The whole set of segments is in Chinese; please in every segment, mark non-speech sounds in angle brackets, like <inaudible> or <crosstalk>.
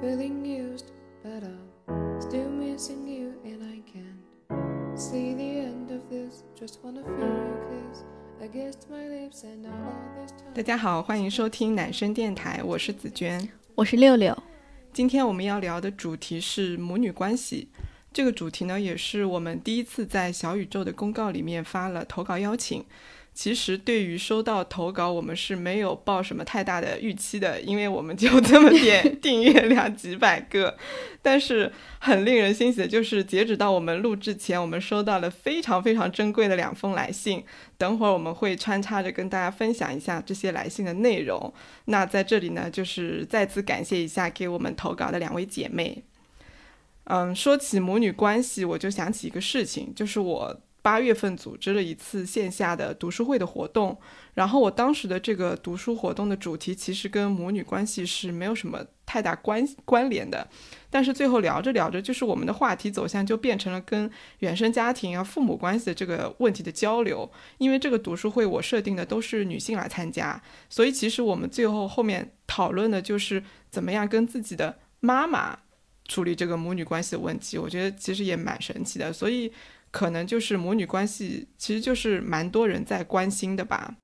feeling used, but I'm still missing you, and I can't see the end of this. Just wanna feel your kiss against my lips, and all this time. 大家好，欢迎收听男生电台，我是紫娟。我是六六。今天我们要聊的主题是母女关系。这个主题呢，也是我们第一次在小宇宙的公告里面发了投稿邀请。其实对于收到投稿，我们是没有抱什么太大的预期的，因为我们就 <laughs> 这么点 <laughs> 订阅量几百个。但是很令人欣喜的就是，截止到我们录制前，我们收到了非常非常珍贵的两封来信。等会儿我们会穿插着跟大家分享一下这些来信的内容。那在这里呢，就是再次感谢一下给我们投稿的两位姐妹。嗯，说起母女关系，我就想起一个事情，就是我。八月份组织了一次线下的读书会的活动，然后我当时的这个读书活动的主题其实跟母女关系是没有什么太大关关联的，但是最后聊着聊着，就是我们的话题走向就变成了跟原生家庭啊、父母关系的这个问题的交流。因为这个读书会我设定的都是女性来参加，所以其实我们最后后面讨论的就是怎么样跟自己的妈妈处理这个母女关系的问题。我觉得其实也蛮神奇的，所以。可能就是母女关系，其实就是蛮多人在关心的吧。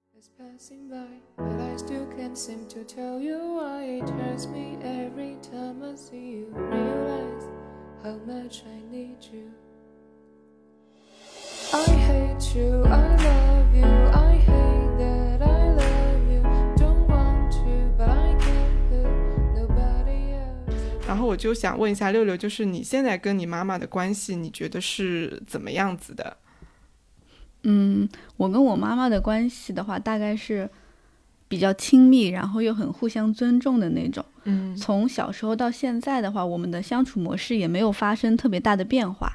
后我就想问一下六六，就是你现在跟你妈妈的关系，你觉得是怎么样子的？嗯，我跟我妈妈的关系的话，大概是比较亲密，然后又很互相尊重的那种。嗯，从小时候到现在的话，我们的相处模式也没有发生特别大的变化。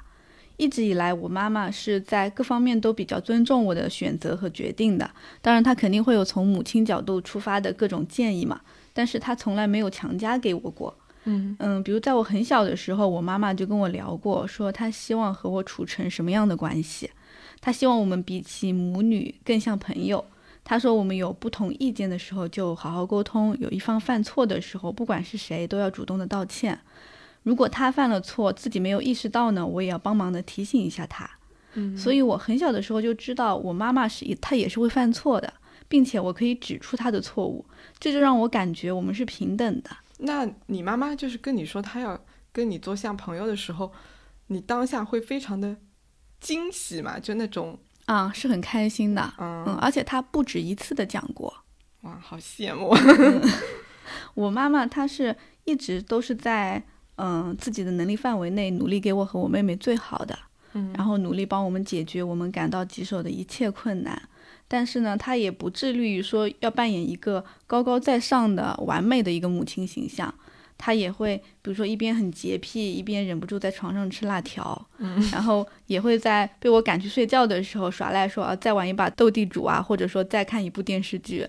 一直以来，我妈妈是在各方面都比较尊重我的选择和决定的。当然，她肯定会有从母亲角度出发的各种建议嘛，但是她从来没有强加给我过。嗯嗯，比如在我很小的时候，我妈妈就跟我聊过，说她希望和我处成什么样的关系。她希望我们比起母女更像朋友。她说我们有不同意见的时候就好好沟通，有一方犯错的时候，不管是谁都要主动的道歉。如果他犯了错，自己没有意识到呢，我也要帮忙的提醒一下他。嗯，所以我很小的时候就知道我妈妈是她也是会犯错的，并且我可以指出她的错误，这就让我感觉我们是平等的。那你妈妈就是跟你说她要跟你做像朋友的时候，你当下会非常的惊喜嘛？就那种啊，是很开心的，嗯嗯，而且她不止一次的讲过，哇，好羡慕。<laughs> 我妈妈她是一直都是在嗯自己的能力范围内努力给我和我妹妹最好的，嗯，然后努力帮我们解决我们感到棘手的一切困难。但是呢，她也不致力于说要扮演一个高高在上的完美的一个母亲形象。她也会，比如说一边很洁癖，一边忍不住在床上吃辣条，嗯，然后也会在被我赶去睡觉的时候耍赖说啊，再玩一把斗地主啊，或者说再看一部电视剧。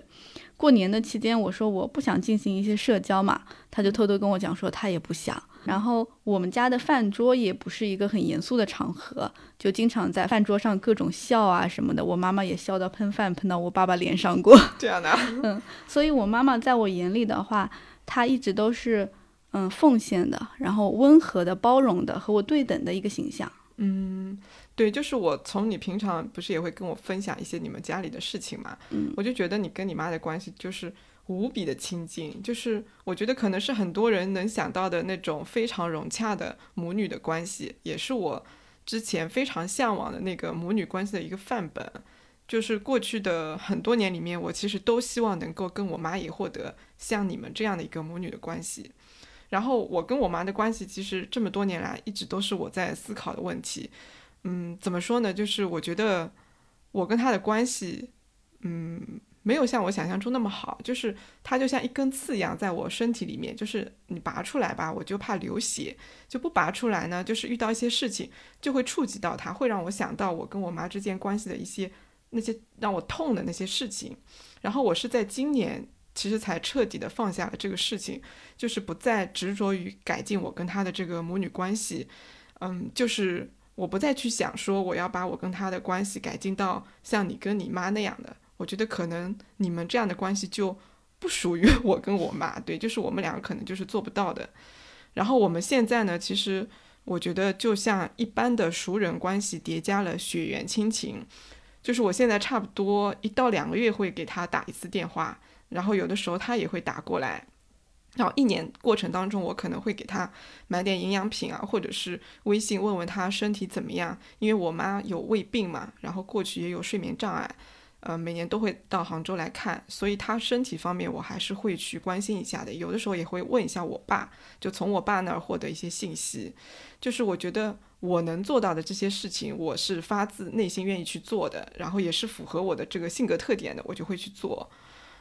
过年的期间，我说我不想进行一些社交嘛，他就偷偷跟我讲说他也不想。然后我们家的饭桌也不是一个很严肃的场合，就经常在饭桌上各种笑啊什么的。我妈妈也笑到喷饭喷到我爸爸脸上过。这样的，<laughs> 嗯，所以我妈妈在我眼里的话，她一直都是嗯奉献的，然后温和的、包容的，和我对等的一个形象。嗯，对，就是我从你平常不是也会跟我分享一些你们家里的事情嘛，嗯，我就觉得你跟你妈的关系就是。无比的亲近，就是我觉得可能是很多人能想到的那种非常融洽的母女的关系，也是我之前非常向往的那个母女关系的一个范本。就是过去的很多年里面，我其实都希望能够跟我妈也获得像你们这样的一个母女的关系。然后我跟我妈的关系，其实这么多年来一直都是我在思考的问题。嗯，怎么说呢？就是我觉得我跟她的关系，嗯。没有像我想象中那么好，就是它就像一根刺一样在我身体里面，就是你拔出来吧，我就怕流血；就不拔出来呢，就是遇到一些事情就会触及到它，会让我想到我跟我妈之间关系的一些那些让我痛的那些事情。然后我是在今年其实才彻底的放下了这个事情，就是不再执着于改进我跟她的这个母女关系，嗯，就是我不再去想说我要把我跟她的关系改进到像你跟你妈那样的。我觉得可能你们这样的关系就不属于 <laughs> 我跟我妈，对，就是我们两个可能就是做不到的。然后我们现在呢，其实我觉得就像一般的熟人关系叠加了血缘亲情，就是我现在差不多一到两个月会给他打一次电话，然后有的时候他也会打过来。然后一年过程当中，我可能会给他买点营养品啊，或者是微信问问他身体怎么样。因为我妈有胃病嘛，然后过去也有睡眠障碍，呃，每年都会到杭州来看，所以他身体方面我还是会去关心一下的。有的时候也会问一下我爸，就从我爸那儿获得一些信息。就是我觉得我能做到的这些事情，我是发自内心愿意去做的，然后也是符合我的这个性格特点的，我就会去做。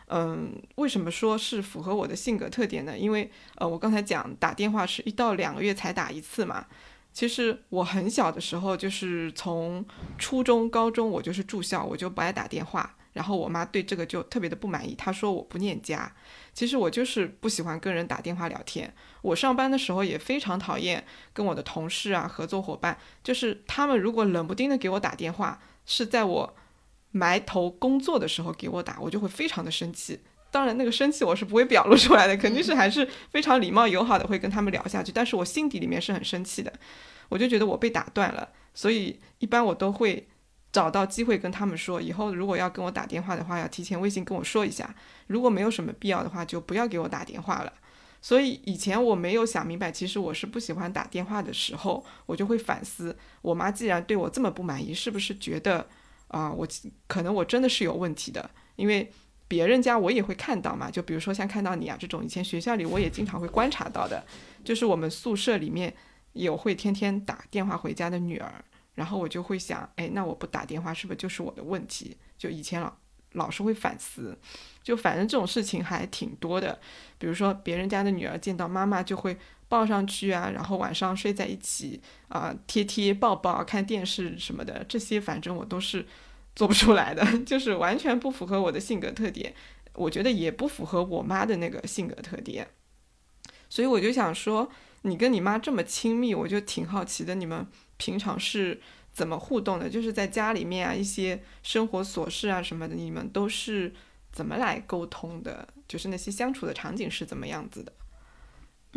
嗯，为什么说是符合我的性格特点呢？因为呃，我刚才讲打电话是一到两个月才打一次嘛。其实我很小的时候，就是从初中、高中，我就是住校，我就不爱打电话。然后我妈对这个就特别的不满意，她说我不念家。其实我就是不喜欢跟人打电话聊天。我上班的时候也非常讨厌跟我的同事啊、合作伙伴，就是他们如果冷不丁的给我打电话，是在我。埋头工作的时候给我打，我就会非常的生气。当然，那个生气我是不会表露出来的，肯定是还是非常礼貌友好的会跟他们聊下去。但是我心底里面是很生气的，我就觉得我被打断了。所以一般我都会找到机会跟他们说，以后如果要跟我打电话的话，要提前微信跟我说一下。如果没有什么必要的话，就不要给我打电话了。所以以前我没有想明白，其实我是不喜欢打电话的时候，我就会反思，我妈既然对我这么不满意，是不是觉得？啊，我可能我真的是有问题的，因为别人家我也会看到嘛，就比如说像看到你啊这种，以前学校里我也经常会观察到的，就是我们宿舍里面有会天天打电话回家的女儿，然后我就会想，哎，那我不打电话是不是就是我的问题？就以前老老是会反思，就反正这种事情还挺多的，比如说别人家的女儿见到妈妈就会。抱上去啊，然后晚上睡在一起啊，贴贴抱抱，看电视什么的，这些反正我都是做不出来的，<laughs> 就是完全不符合我的性格特点，我觉得也不符合我妈的那个性格特点，所以我就想说，你跟你妈这么亲密，我就挺好奇的，你们平常是怎么互动的？就是在家里面啊，一些生活琐事啊什么的，你们都是怎么来沟通的？就是那些相处的场景是怎么样子的？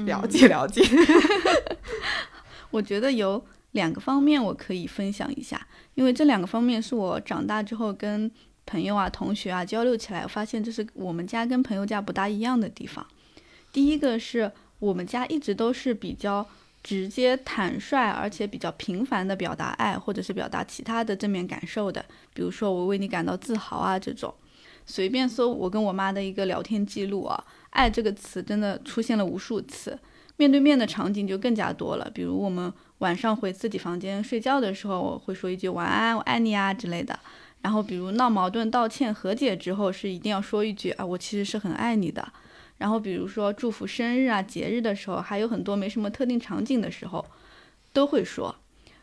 了解了解，<laughs> <laughs> 我觉得有两个方面我可以分享一下，因为这两个方面是我长大之后跟朋友啊、同学啊交流起来，发现这是我们家跟朋友家不大一样的地方。第一个是我们家一直都是比较直接、坦率，而且比较频繁的表达爱，或者是表达其他的正面感受的，比如说我为你感到自豪啊这种。随便搜我跟我妈的一个聊天记录啊。爱这个词真的出现了无数次，面对面的场景就更加多了。比如我们晚上回自己房间睡觉的时候，我会说一句晚安，我爱你啊之类的。然后比如闹矛盾、道歉、和解之后，是一定要说一句啊，我其实是很爱你的。然后比如说祝福生日啊、节日的时候，还有很多没什么特定场景的时候，都会说。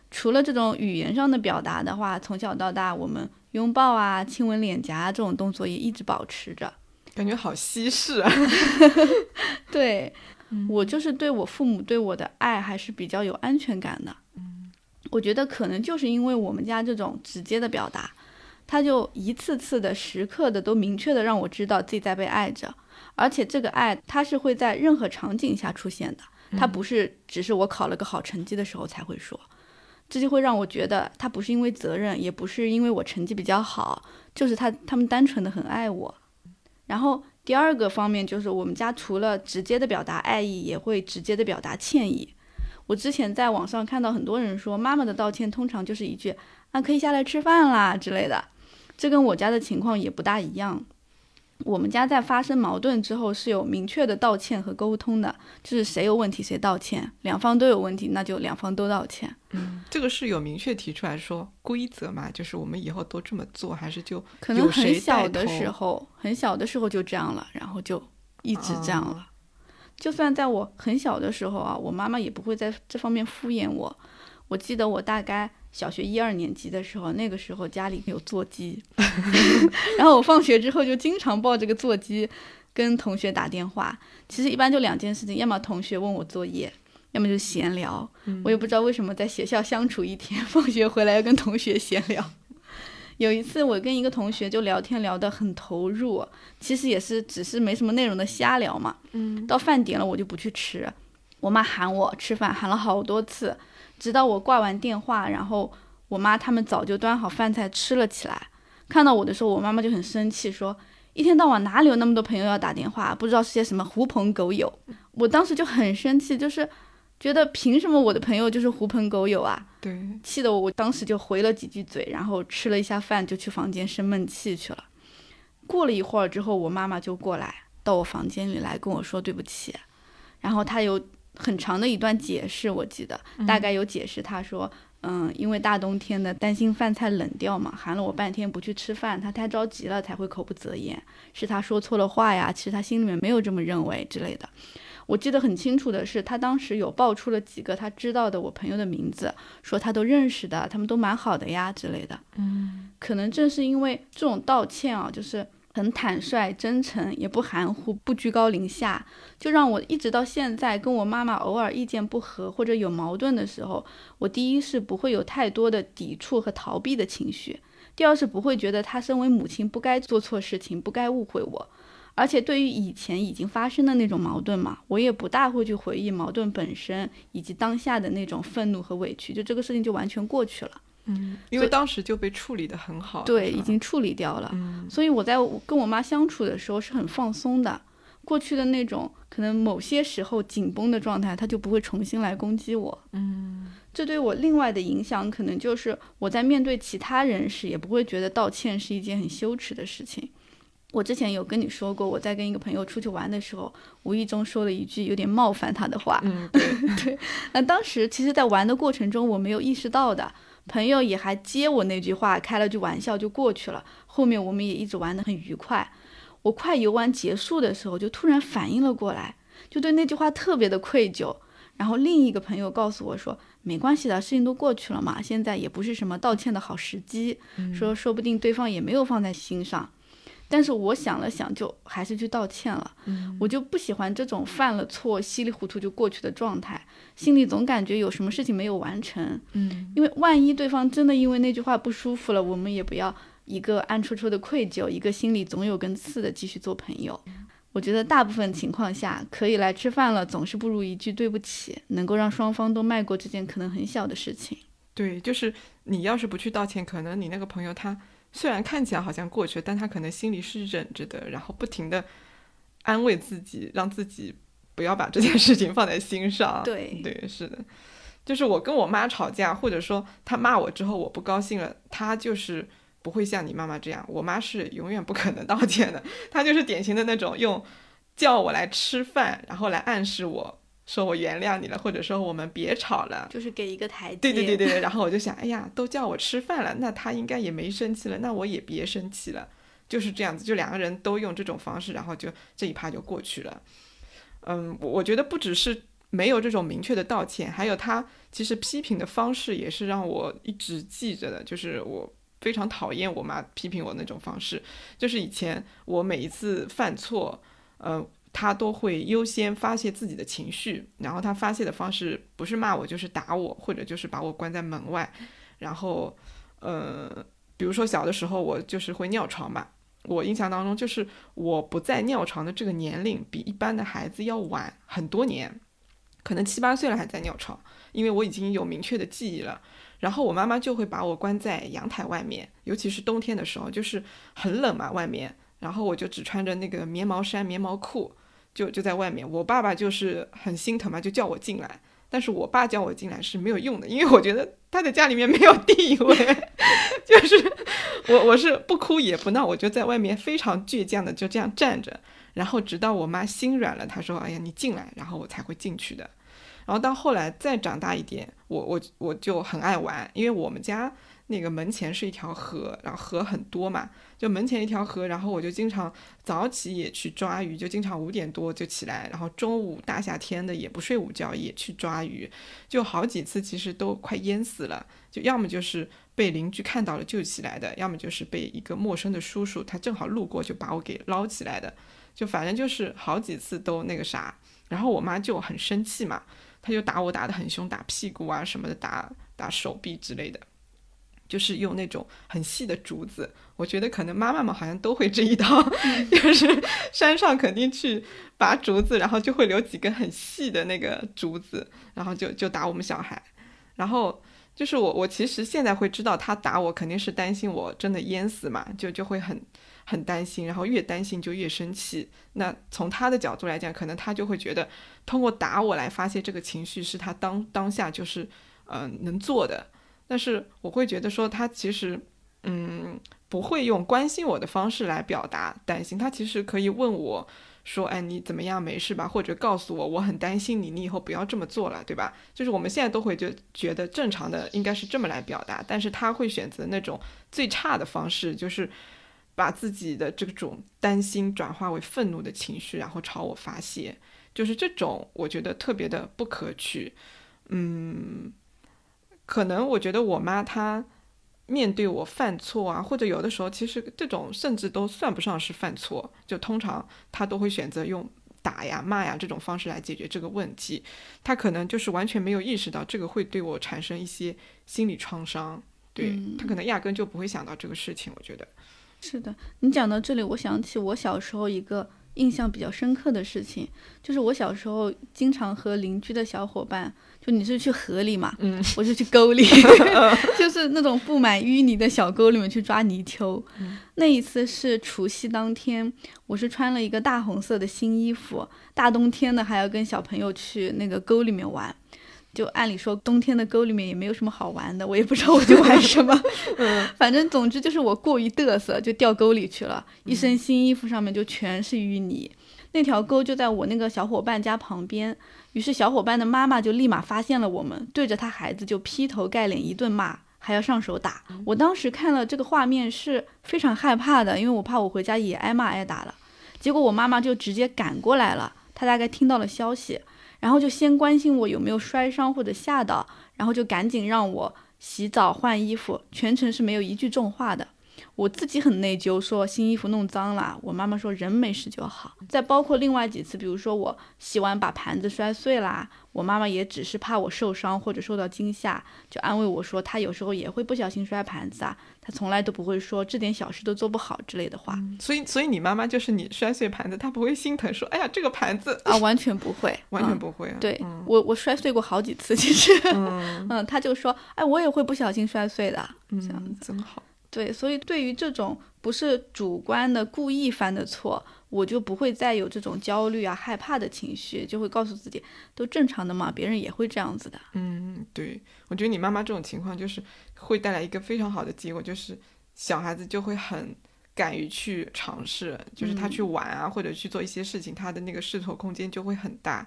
除了这种语言上的表达的话，从小到大我们拥抱啊、亲吻脸颊这种动作也一直保持着。感觉好稀释啊！<laughs> 对，我就是对我父母对我的爱还是比较有安全感的。嗯，我觉得可能就是因为我们家这种直接的表达，他就一次次的、时刻的都明确的让我知道自己在被爱着，而且这个爱它是会在任何场景下出现的，它不是只是我考了个好成绩的时候才会说，这就会让我觉得他不是因为责任，也不是因为我成绩比较好，就是他他们单纯的很爱我。然后第二个方面就是我们家除了直接的表达爱意，也会直接的表达歉意。我之前在网上看到很多人说，妈妈的道歉通常就是一句啊可以下来吃饭啦之类的，这跟我家的情况也不大一样。我们家在发生矛盾之后是有明确的道歉和沟通的，就是谁有问题谁道歉，两方都有问题那就两方都道歉。嗯，这个是有明确提出来说规则嘛，就是我们以后都这么做，还是就可能很小的时候，很小的时候就这样了，然后就一直这样了。就算在我很小的时候啊，我妈妈也不会在这方面敷衍我。我记得我大概。小学一二年级的时候，那个时候家里有座机 <laughs> <laughs> 然后我放学之后就经常抱着个座机跟同学打电话。其实一般就两件事情，要么同学问我作业，要么就闲聊。我也不知道为什么在学校相处一天，放学回来要跟同学闲聊。有一次我跟一个同学就聊天聊得很投入，其实也是只是没什么内容的瞎聊嘛。嗯。到饭点了我就不去吃，我妈喊我吃饭，喊了好多次，直到我挂完电话，然后我妈他们早就端好饭菜吃了起来。看到我的时候，我妈妈就很生气，说一天到晚哪里有那么多朋友要打电话，不知道是些什么狐朋狗友。我当时就很生气，就是觉得凭什么我的朋友就是狐朋狗友啊？对，气得我，我当时就回了几句嘴，然后吃了一下饭，就去房间生闷气去了。过了一会儿之后，我妈妈就过来到我房间里来跟我说对不起，然后她有很长的一段解释，我记得大概有解释，他说，嗯，因为大冬天的担心饭菜冷掉嘛，喊了我半天不去吃饭，他太着急了才会口不择言，是他说错了话呀，其实他心里面没有这么认为之类的。我记得很清楚的是，他当时有报出了几个他知道的我朋友的名字，说他都认识的，他们都蛮好的呀之类的。嗯，可能正是因为这种道歉啊，就是很坦率、真诚，也不含糊、不居高临下，就让我一直到现在跟我妈妈偶尔意见不合或者有矛盾的时候，我第一是不会有太多的抵触和逃避的情绪，第二是不会觉得她身为母亲不该做错事情，不该误会我。而且对于以前已经发生的那种矛盾嘛，我也不大会去回忆矛盾本身以及当下的那种愤怒和委屈，就这个事情就完全过去了。嗯，因为当时就被处理的很好。对，已经处理掉了。嗯，所以我在跟我妈相处的时候是很放松的，过去的那种可能某些时候紧绷的状态，她就不会重新来攻击我。嗯，这对我另外的影响，可能就是我在面对其他人时，也不会觉得道歉是一件很羞耻的事情。我之前有跟你说过，我在跟一个朋友出去玩的时候，无意中说了一句有点冒犯他的话。嗯，对 <laughs> 对。那当时其实，在玩的过程中，我没有意识到的，朋友也还接我那句话，开了句玩笑就过去了。后面我们也一直玩得很愉快。我快游玩结束的时候，就突然反应了过来，就对那句话特别的愧疚。然后另一个朋友告诉我说，没关系的，事情都过去了嘛，现在也不是什么道歉的好时机。说说不定对方也没有放在心上。但是我想了想，就还是去道歉了。嗯，我就不喜欢这种犯了错稀里糊涂就过去的状态，心里总感觉有什么事情没有完成。嗯，因为万一对方真的因为那句话不舒服了，我们也不要一个暗戳戳的愧疚，一个心里总有根刺的继续做朋友。我觉得大部分情况下，可以来吃饭了，总是不如一句对不起，能够让双方都迈过这件可能很小的事情。对，就是你要是不去道歉，可能你那个朋友他。虽然看起来好像过去了，但他可能心里是忍着的，然后不停的安慰自己，让自己不要把这件事情放在心上。对对，是的，就是我跟我妈吵架，或者说她骂我之后我不高兴了，她就是不会像你妈妈这样，我妈是永远不可能道歉的，她就是典型的那种用叫我来吃饭，然后来暗示我。说我原谅你了，或者说我们别吵了，就是给一个台阶。对对对对对。然后我就想，哎呀，都叫我吃饭了，那他应该也没生气了，那我也别生气了，就是这样子，就两个人都用这种方式，然后就这一趴就过去了。嗯，我我觉得不只是没有这种明确的道歉，还有他其实批评的方式也是让我一直记着的，就是我非常讨厌我妈批评我那种方式，就是以前我每一次犯错，嗯。他都会优先发泄自己的情绪，然后他发泄的方式不是骂我就是打我，或者就是把我关在门外。然后，呃，比如说小的时候我就是会尿床嘛，我印象当中就是我不在尿床的这个年龄比一般的孩子要晚很多年，可能七八岁了还在尿床，因为我已经有明确的记忆了。然后我妈妈就会把我关在阳台外面，尤其是冬天的时候，就是很冷嘛外面，然后我就只穿着那个棉毛衫、棉毛裤。就就在外面，我爸爸就是很心疼嘛，就叫我进来。但是我爸叫我进来是没有用的，因为我觉得他在家里面没有地位，<laughs> 就是我我是不哭也不闹，我就在外面非常倔强的就这样站着，然后直到我妈心软了，她说：“哎呀，你进来。”然后我才会进去的。然后到后来再长大一点，我我我就很爱玩，因为我们家。那个门前是一条河，然后河很多嘛，就门前一条河，然后我就经常早起也去抓鱼，就经常五点多就起来，然后中午大夏天的也不睡午觉也去抓鱼，就好几次其实都快淹死了，就要么就是被邻居看到了救起来的，要么就是被一个陌生的叔叔他正好路过就把我给捞起来的，就反正就是好几次都那个啥，然后我妈就很生气嘛，她就打我打得很凶，打屁股啊什么的，打打手臂之类的。就是用那种很细的竹子。我觉得可能妈妈们好像都会这一套，<laughs> 就是山上肯定去拔竹子，然后就会留几根很细的那个竹子，然后就就打我们小孩。然后就是我我其实现在会知道他打我肯定是担心我真的淹死嘛，就就会很很担心，然后越担心就越生气。那从他的角度来讲，可能他就会觉得通过打我来发泄这个情绪是他当当下就是嗯、呃能做的。但是我会觉得说他其实嗯不会用关心我的方式来表达担心，他其实可以问我。说，哎，你怎么样？没事吧？或者告诉我，我很担心你，你以后不要这么做了，对吧？就是我们现在都会觉觉得正常的应该是这么来表达，但是他会选择那种最差的方式，就是把自己的这种担心转化为愤怒的情绪，然后朝我发泄，就是这种我觉得特别的不可取。嗯，可能我觉得我妈她。面对我犯错啊，或者有的时候其实这种甚至都算不上是犯错，就通常她都会选择用打呀、骂呀这种方式来解决这个问题。她可能就是完全没有意识到这个会对我产生一些心理创伤，对、嗯他可能压根就不会想到这个事情。我觉得，是的，你讲到这里，我想起我小时候一个印象比较深刻的事情，就是我小时候经常和邻居的小伙伴，就你是去河里嘛，嗯，我就去沟里，<laughs> <laughs> 就是那种布满淤泥的小沟里面去抓泥鳅。那一次是除夕当天，我是穿了一个大红色的新衣服，大冬天的还要跟小朋友去那个沟里面玩。就按理说，冬天的沟里面也没有什么好玩的，我也不知道我就玩什么。嗯 <laughs> 反正总之就是我过于嘚瑟，就掉沟里去了，一身新衣服上面就全是淤泥。那条沟就在我那个小伙伴家旁边，于是小伙伴的妈妈就立马发现了我们，对着他孩子就劈头盖脸一顿骂，还要上手打。我当时看了这个画面是非常害怕的，因为我怕我回家也挨骂挨打了。结果我妈妈就直接赶过来了，她大概听到了消息，然后就先关心我有没有摔伤或者吓到，然后就赶紧让我洗澡换衣服，全程是没有一句重话的。我自己很内疚，说新衣服弄脏了，我妈妈说人没事就好。再包括另外几次，比如说我洗碗把盘子摔碎啦，我妈妈也只是怕我受伤或者受到惊吓，就安慰我说她有时候也会不小心摔盘子啊，她从来都不会说这点小事都做不好之类的话、所以所以你妈妈就是你摔碎盘子，她不会心疼说，哎呀这个盘子，啊，完全不会，<laughs> 完全嗯不会啊。对、嗯我，我摔碎过好几次，其实，嗯嗯，<laughs> 他就说，哎，我也会不小心摔碎的，这样嗯，真好。对，所以对于这种不是主观的故意犯的错，我就不会再有这种焦虑啊、害怕的情绪，就会告诉自己都正常的嘛，别人也会这样子的。嗯，对，我觉得你妈妈这种情况就是会带来一个非常好的结果，就是小孩子就会很敢于去尝试，就是他去玩啊，或者去做一些事情，他的那个试错空间就会很大。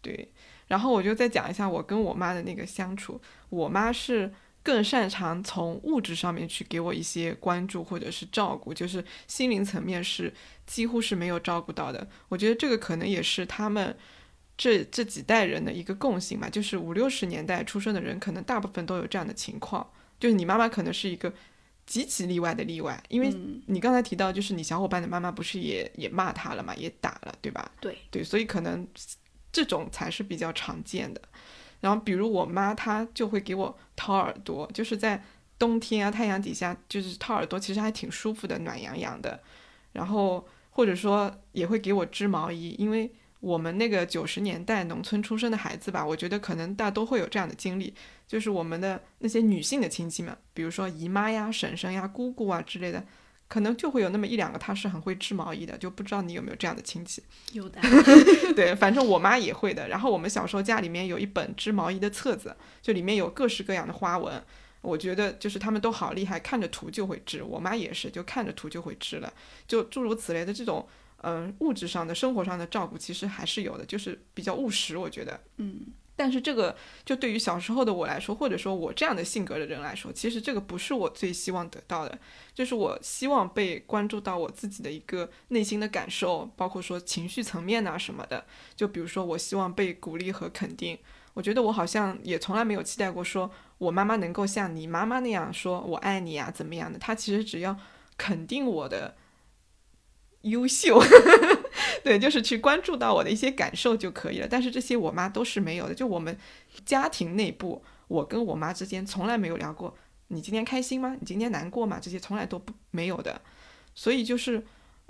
对，然后我就再讲一下我跟我妈的那个相处，我妈是。更擅长从物质上面去给我一些关注或者是照顾，就是心灵层面是几乎是没有照顾到的。我觉得这个可能也是他们这这几代人的一个共性吧，就是五六十年代出生的人，可能大部分都有这样的情况。就是你妈妈可能是一个极其例外的例外，因为嗯，你刚才提到，就是你小伙伴的妈妈不是也也骂他了嘛，也打了，对吧？对对，所以可能这种才是比较常见的。然后比如我妈，她就会给我掏耳朵，就是在冬天啊太阳底下，就是掏耳朵，其实还挺舒服的，暖洋洋的。然后或者说也会给我织毛衣，因为我们那个九十年代农村出生的孩子吧，我觉得可能大都会有这样的经历，就是我们的那些女性的亲戚们，比如说姨妈呀、婶婶呀、姑姑啊之类的，可能就会有那么一两个他是很会织毛衣的，就不知道你有没有这样的亲戚。有的，<laughs> 对，反正我妈也会的。然后我们小时候家里面有一本织毛衣的册子，就里面有各式各样的花纹。我觉得就是他们都好厉害，看着图就会织。我妈也是，就看着图就会织了。就诸如此类的这种，嗯、物质上的、生活上的照顾，其实还是有的，就是比较务实，我觉得。嗯，但是这个就对于小时候的我来说，或者说我这样的性格的人来说，其实这个不是我最希望得到的。就是我希望被关注到我自己的一个内心的感受，包括说情绪层面啊什么的。就比如说，我希望被鼓励和肯定。我觉得我好像也从来没有期待过，说我妈妈能够像你妈妈那样说我爱你啊，怎么样的？她其实只要肯定我的优秀，对，就是去关注到我的一些感受就可以了。但是这些我妈都是没有的，就我们家庭内部，我跟我妈之间从来没有聊过你今天开心吗？你今天难过吗？这些从来都不没有的。所以就是，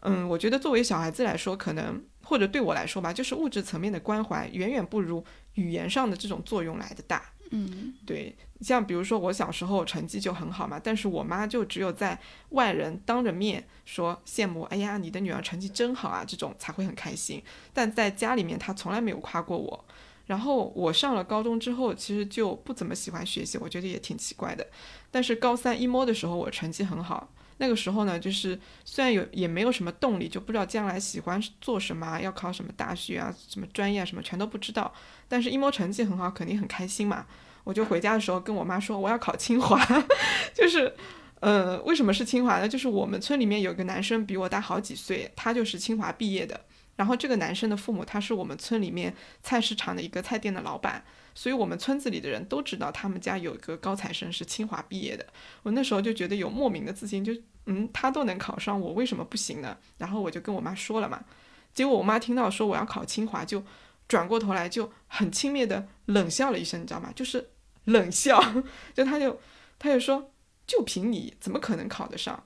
嗯，我觉得作为小孩子来说，可能或者对我来说吧，就是物质层面的关怀远远不如语言上的这种作用来的大。嗯对，像比如说我小时候成绩就很好嘛，但是我妈就只有在外人当着面说羡慕，哎呀，你的女儿成绩真好啊，这种才会很开心。但在家里面，她从来没有夸过我。然后我上了高中之后，其实就不怎么喜欢学习，我觉得也挺奇怪的。但是高三一摸的时候，我成绩很好。那个时候呢，就是虽然有也没有什么动力，就不知道将来喜欢做什么，要考什么大学啊，什么专业啊，什么全都不知道。但是一摸成绩很好，肯定很开心嘛。我就回家的时候跟我妈说我要考清华，<laughs> 就是，呃，为什么是清华呢？就是我们村里面有个男生比我大好几岁，他就是清华毕业的。然后这个男生的父母他是我们村里面菜市场的一个菜店的老板，所以我们村子里的人都知道他们家有一个高材生是清华毕业的。我那时候就觉得有莫名的自信，就嗯，他都能考上，我为什么不行呢？然后我就跟我妈说了嘛，结果我妈听到说我要考清华，就转过头来就很轻蔑的冷笑了一声，你知道吗？就是冷笑，<laughs> 就他就他就说，就凭你怎么可能考得上？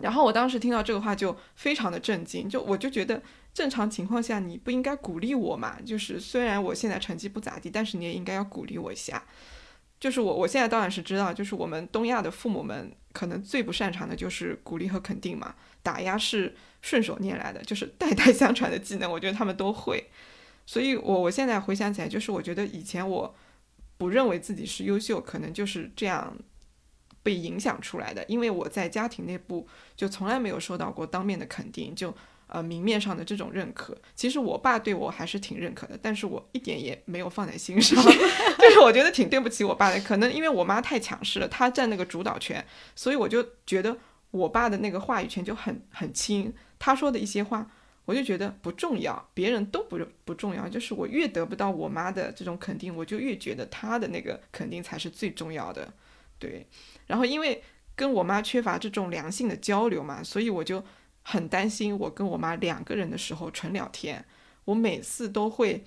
然后我当时听到这个话就非常的震惊，就我就觉得正常情况下你不应该鼓励我嘛？就是虽然我现在成绩不咋地，但是你也应该要鼓励我一下。就是我我现在当然是知道，就是我们东亚的父母们可能最不擅长的就是鼓励和肯定嘛，打压是顺手拈来的，就是代代相传的技能，我觉得他们都会。所以我我现在回想起来，就是我觉得以前我不认为自己是优秀，可能就是这样被影响出来的，因为我在家庭内部就从来没有受到过当面的肯定，就呃明面上的这种认可。其实我爸对我还是挺认可的，但是我一点也没有放在心上，<laughs> 就是我觉得挺对不起我爸的。可能因为我妈太强势了，她占那个主导权，所以我就觉得我爸的那个话语权就很很轻，他说的一些话。我就觉得不重要，别人都不不重要，就是我越得不到我妈的这种肯定，我就越觉得她的那个肯定才是最重要的，对。然后因为跟我妈缺乏这种良性的交流嘛，所以我就很担心，我跟我妈两个人的时候纯聊天，我每次都会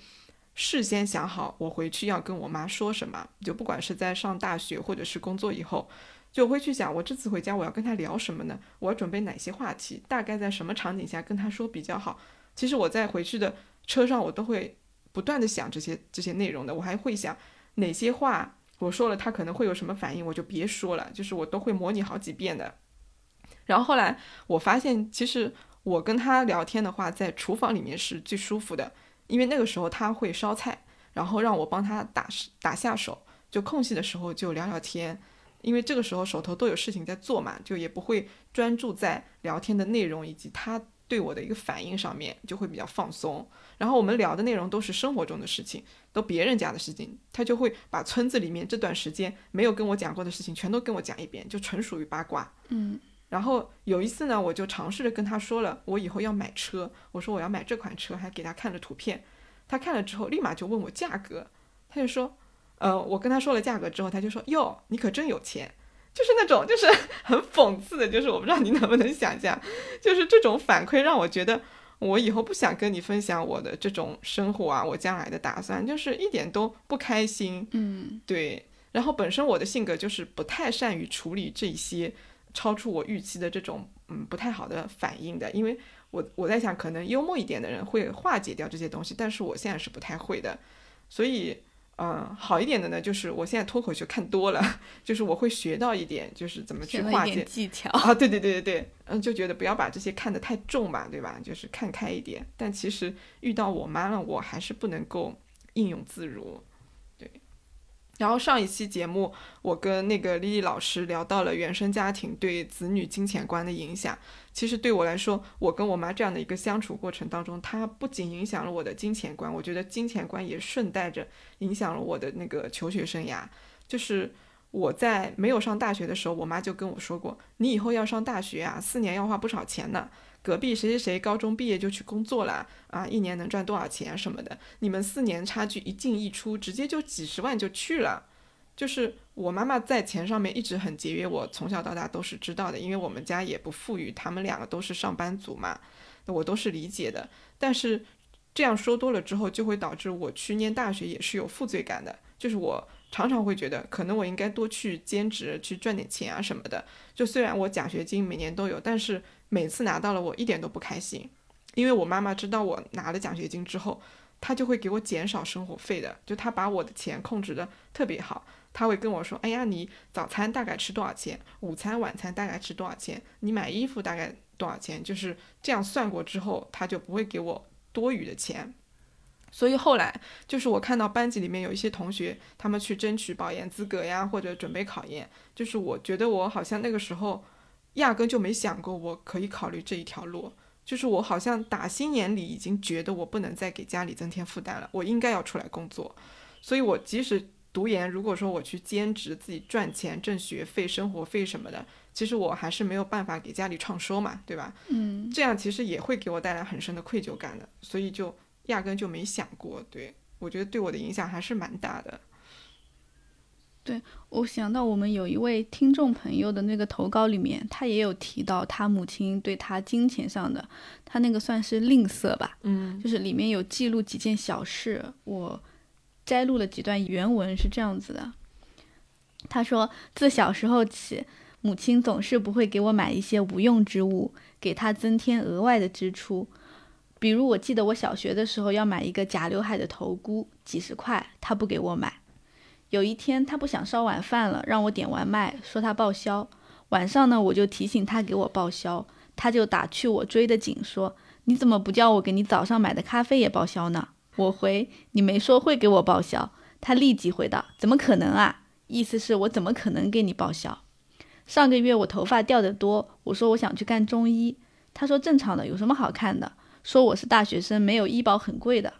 事先想好我回去要跟我妈说什么，就不管是在上大学或者是工作以后。就会去想，我这次回家我要跟他聊什么呢？我要准备哪些话题？大概在什么场景下跟他说比较好？其实我在回去的车上，我都会不断的想这些这些内容的。我还会想哪些话我说了他可能会有什么反应，我就别说了。就是我都会模拟好几遍的。然后后来我发现，其实我跟他聊天的话，在厨房里面是最舒服的，因为那个时候他会烧菜，然后让我帮他打打下手，就空隙的时候就聊聊天。因为这个时候手头都有事情在做嘛，就也不会专注在聊天的内容以及他对我的一个反应上面，就会比较放松。然后我们聊的内容都是生活中的事情，都别人家的事情，他就会把村子里面这段时间没有跟我讲过的事情全都跟我讲一遍，就纯属于八卦。嗯。然后有一次呢，我就尝试着跟他说了，我以后要买车，我说我要买这款车，还给他看了图片。他看了之后，立马就问我价格，他就说。呃，我跟他说了价格之后，他就说：“哟，你可真有钱。”就是那种，就是 <laughs> 很讽刺的，就是我不知道你能不能想象，就是这种反馈让我觉得，我以后不想跟你分享我的这种生活啊，我将来的打算，就是一点都不开心。嗯，对。然后本身我的性格就是不太善于处理这些超出我预期的这种嗯不太好的反应的，因为我我在想，可能幽默一点的人会化解掉这些东西，但是我现在是不太会的，所以。嗯，好一点的呢，就是我现在脱口秀看多了，<laughs> 就是我会学到一点，就是怎么去化解技巧啊。对对对对对，嗯，就觉得不要把这些看得太重吧，对吧？就是看开一点。但其实遇到我妈了，我还是不能够应用自如。对然后上一期节目，我跟那个丽丽老师聊到了原生家庭对子女金钱观的影响。其实对我来说，我跟我妈这样的一个相处过程当中，她不仅影响了我的金钱观，我觉得金钱观也顺带着影响了我的那个求学生涯。就是我在没有上大学的时候，我妈就跟我说过：“你以后要上大学啊，四年要花不少钱呢。隔壁谁谁谁高中毕业就去工作了啊，一年能赚多少钱什么的。你们四年差距一进一出，直接就几十万就去了。”就是我妈妈在钱上面一直很节约，我从小到大都是知道的，因为我们家也不富裕，他们两个都是上班族嘛，我都是理解的。但是这样说多了之后，就会导致我去念大学也是有负罪感的，就是我常常会觉得可能我应该多去兼职，去赚点钱啊什么的。就虽然我奖学金每年都有，但是每次拿到了我一点都不开心，因为我妈妈知道我拿了奖学金之后，她就会给我减少生活费的，就她把我的钱控制的特别好。他会跟我说：“哎呀，你早餐大概吃多少钱？午餐、晚餐大概吃多少钱？你买衣服大概多少钱？”就是这样算过之后，他就不会给我多余的钱。所以后来就是我看到班级里面有一些同学，他们去争取保研资格呀，或者准备考研，就是我觉得我好像那个时候压根就没想过我可以考虑这一条路，就是我好像打心眼里已经觉得我不能再给家里增添负担了，我应该要出来工作。所以我即使读研，如果说我去兼职自己赚钱挣学费、生活费什么的，其实我还是没有办法给家里创收嘛，对吧？嗯，这样其实也会给我带来很深的愧疚感的，所以就。压根就没想过，对我觉得对我的影响还是蛮大的。对我想到我们有一位听众朋友的那个投稿里面，他也有提到他母亲对他金钱上的，他那个算是吝啬吧，嗯，就是里面有记录几件小事，我摘录了几段原文是这样子的。他说，自小时候起，母亲总是不会给我买一些无用之物，给他增添额外的支出。比如，我记得我小学的时候要买一个假刘海的头箍，几十块，他不给我买。有一天，他不想烧晚饭了，让我点外卖，说他报销。晚上呢，我就提醒他给我报销，他就打趣我追得紧，说你怎么不叫我给你早上买的咖啡也报销呢？我回你没说会给我报销，他立即回道怎么可能啊？意思是我怎么可能给你报销？上个月我头发掉得多，我说我想去干中医，他说正常的，有什么好看的？说我是大学生，没有医保很贵的。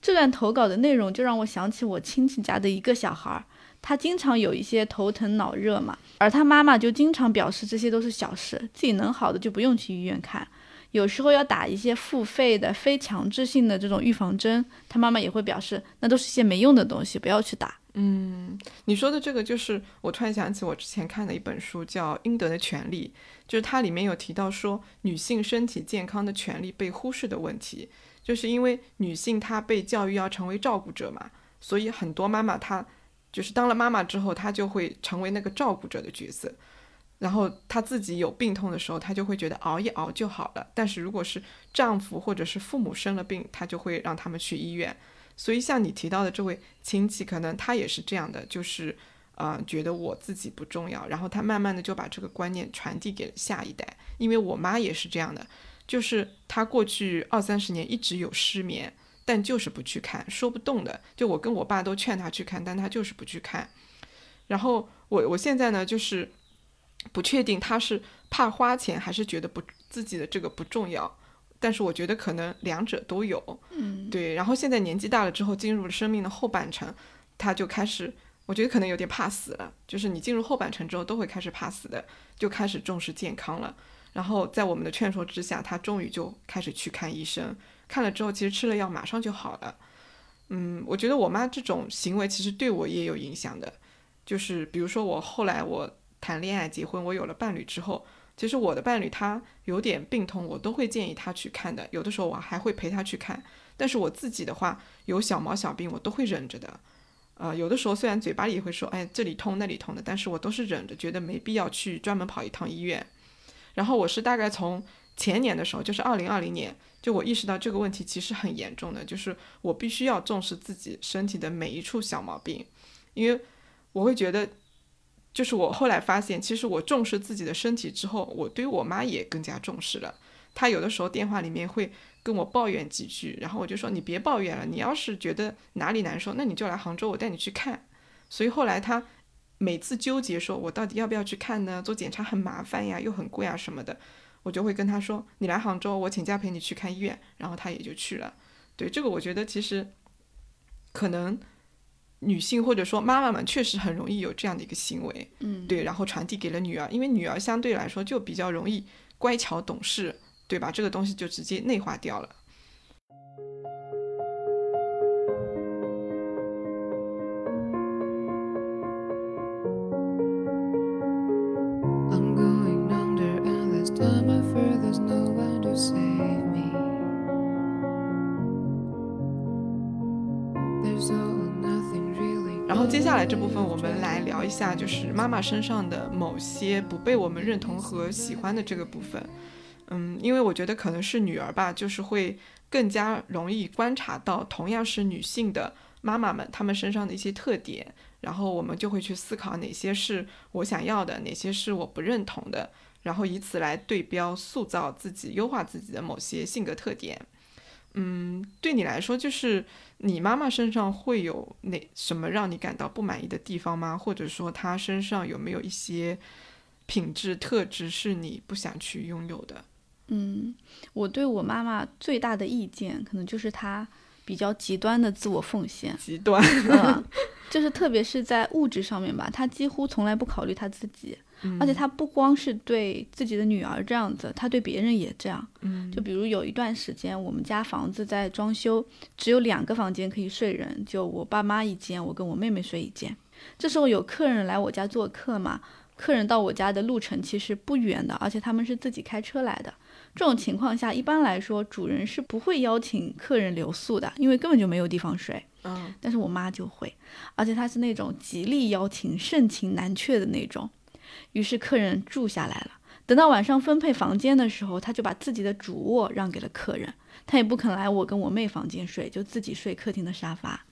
这段投稿的内容就让我想起我亲戚家的一个小孩，他经常有一些头疼脑热嘛，而他妈妈就经常表示这些都是小事，自己能好的就不用去医院看。有时候要打一些付费的非强制性的这种预防针，他妈妈也会表示那都是一些没用的东西，不要去打。嗯，你说的这个就是我突然想起我之前看的一本书，叫《应得的权利》，就是它里面有提到说女性身体健康的权利被忽视的问题，就是因为女性她被教育要成为照顾者嘛，所以很多妈妈她就是当了妈妈之后，她就会成为那个照顾者的角色，然后她自己有病痛的时候，她就会觉得熬一熬就好了，但是如果是丈夫或者是父母生了病，她就会让他们去医院。所以，像你提到的这位亲戚，可能他也是这样的，就是，呃，觉得我自己不重要，然后他慢慢的就把这个观念传递给了下一代。因为我妈也是这样的，就是她过去二三十年一直有失眠，但就是不去看，说不动的。就我跟我爸都劝她去看，但她就是不去看。然后我我现在呢，就是不确定他是怕花钱，还是觉得不自己的这个不重要。但是我觉得可能两者都有，嗯，对。然后现在年纪大了之后，进入了生命的后半程，他就开始，我觉得可能有点怕死了。就是你进入后半程之后，都会开始怕死的，就开始重视健康了。然后在我们的劝说之下，他终于就开始去看医生。看了之后，其实吃了药马上就好了。嗯，我觉得我妈这种行为其实对我也有影响的。就是比如说我后来我谈恋爱、结婚，我有了伴侣之后。其实我的伴侣他有点病痛，我都会建议他去看的。有的时候我还会陪他去看。但是我自己的话，有小毛小病我都会忍着的。呃，有的时候虽然嘴巴里也会说，哎，这里痛那里痛的，但是我都是忍着，觉得没必要去专门跑一趟医院。然后我是大概从前年的时候，就是二零二零年，就我意识到这个问题其实很严重的，就是我必须要重视自己身体的每一处小毛病，因为我会觉得。就是我后来发现，其实我重视自己的身体之后，我对我妈也更加重视了。她有的时候电话里面会跟我抱怨几句，然后我就说你别抱怨了，你要是觉得哪里难受，那你就来杭州，我带你去看。所以后来她每次纠结说，我到底要不要去看呢？做检查很麻烦呀，又很贵啊什么的，我就会跟她说，你来杭州，我请假陪你去看医院，然后她也就去了。对这个，我觉得其实可能。女性或者说妈妈们确实很容易有这样的一个行为，嗯，对，然后传递给了女儿，因为女儿相对来说就比较容易乖巧懂事，对吧？这个东西就直接内化掉了。接下来这部分我们来聊一下，就是妈妈身上的某些不被我们认同和喜欢的这个部分。嗯，因为我觉得可能是女儿吧，就是会更加容易观察到同样是女性的妈妈们她们身上的一些特点，然后我们就会去思考哪些是我想要的，哪些是我不认同的，然后以此来对标塑造自己、优化自己的某些性格特点。嗯，对你来说，就是你妈妈身上会有哪什么让你感到不满意的地方吗？或者说她身上有没有一些品质特质是你不想去拥有的？嗯，我对我妈妈最大的意见，可能就是她比较极端的自我奉献，极端，嗯，就是特别是在物质上面吧，她几乎从来不考虑她自己。而且他不光是对自己的女儿这样子，他对别人也这样。嗯，就比如有一段时间，我们家房子在装修，只有两个房间可以睡人，就我爸妈一间，我跟我妹妹睡一间。这时候有客人来我家做客嘛，客人到我家的路程其实不远的，而且他们是自己开车来的。这种情况下，一般来说主人是不会邀请客人留宿的，因为根本就没有地方睡。嗯，但是我妈就会，而且她是那种极力邀请、盛情难却的那种。于是客人住下来了。等到晚上分配房间的时候，他就把自己的主卧让给了客人。他也不肯来我跟我妹房间睡，就自己睡客厅的沙发。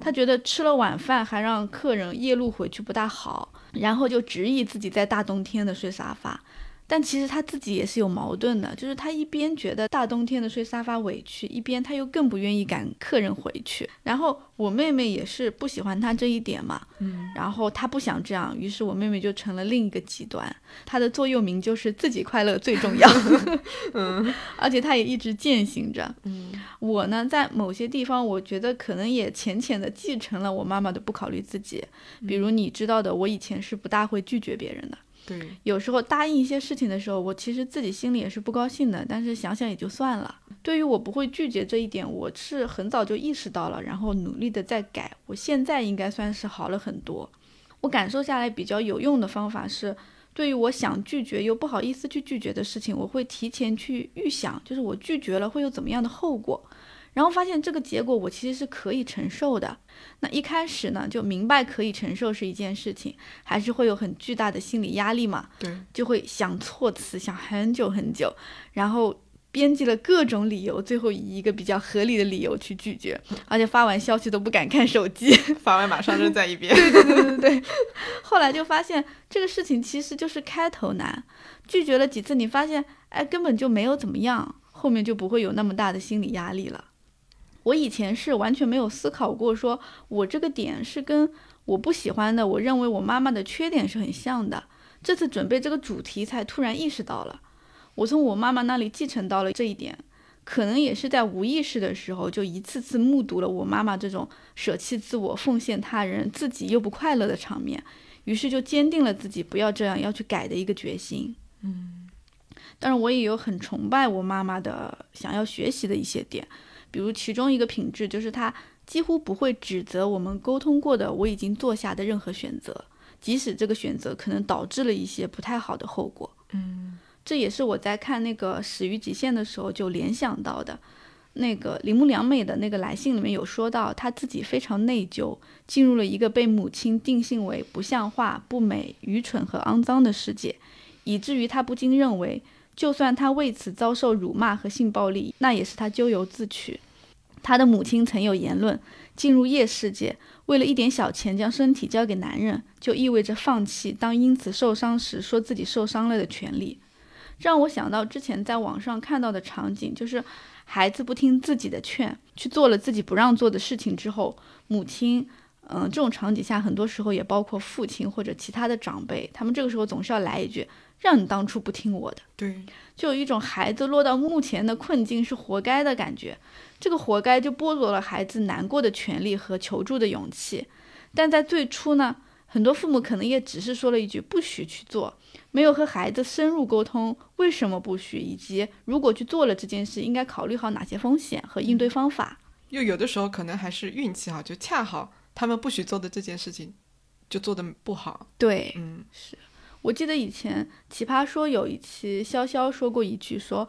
他觉得吃了晚饭还让客人夜路回去不大好，然后就执意自己在大冬天的睡沙发。但其实他自己也是有矛盾的，就是他一边觉得大冬天的睡沙发委屈，一边他又更不愿意赶客人回去。然后我妹妹也是不喜欢他这一点嘛，嗯，然后他不想这样，于是我妹妹就成了另一个极端。她的座右铭就是自己快乐最重要，<laughs> 嗯，而且她也一直践行着。嗯，我呢，在某些地方，我觉得可能也浅浅的继承了我妈妈的不考虑自己。比如你知道的，我以前是不大会拒绝别人的。对，有时候答应一些事情的时候，我其实自己心里也是不高兴的，但是想想也就算了。对于我不会拒绝这一点，我是很早就意识到了，然后努力的在改。我现在应该算是好了很多。我感受下来比较有用的方法是，对于我想拒绝又不好意思去拒绝的事情，我会提前去预想，就是我拒绝了会有怎么样的后果。然后发现这个结果我其实是可以承受的。那一开始呢，就明白可以承受是一件事情，还是会有很巨大的心理压力嘛？对，就会想措辞，想很久很久，然后编辑了各种理由，最后以一个比较合理的理由去拒绝，而且发完消息都不敢看手机，<laughs> 发完马上扔在一边。对对对对对。<laughs> 后来就发现这个事情其实就是开头难，拒绝了几次，你发现哎根本就没有怎么样，后面就不会有那么大的心理压力了。我以前是完全没有思考过，说我这个点是跟我不喜欢的，我认为我妈妈的缺点是很像的。这次准备这个主题，才突然意识到了，我从我妈妈那里继承到了这一点，可能也是在无意识的时候，就一次次目睹了我妈妈这种舍弃自我、奉献他人、自己又不快乐的场面，于是就坚定了自己不要这样，要去改的一个决心。嗯，当然我也有很崇拜我妈妈的，想要学习的一些点。比如其中一个品质就是他几乎不会指责我们沟通过的我已经做下的任何选择，即使这个选择可能导致了一些不太好的后果。嗯，这也是我在看那个《始于极限》的时候就联想到的。那个铃木良美的那个来信里面有说到，她自己非常内疚，进入了一个被母亲定性为不像话、不美、愚蠢和肮脏的世界，以至于她不禁认为，就算她为此遭受辱骂和性暴力，那也是她咎由自取。他的母亲曾有言论：进入夜世界，为了一点小钱将身体交给男人，就意味着放弃当因此受伤时说自己受伤了的权利。让我想到之前在网上看到的场景，就是孩子不听自己的劝，去做了自己不让做的事情之后，母亲，嗯，这种场景下，很多时候也包括父亲或者其他的长辈，他们这个时候总是要来一句：“让你当初不听我的。”对，就有一种孩子落到目前的困境是活该的感觉。这个活该就剥夺了孩子难过的权利和求助的勇气，但在最初呢，很多父母可能也只是说了一句不许去做，没有和孩子深入沟通为什么不许，以及如果去做了这件事，应该考虑好哪些风险和应对方法。又有的时候可能还是运气好，就恰好他们不许做的这件事情，就做的不好。对，嗯，是我记得以前奇葩说有一期潇潇说过一句说。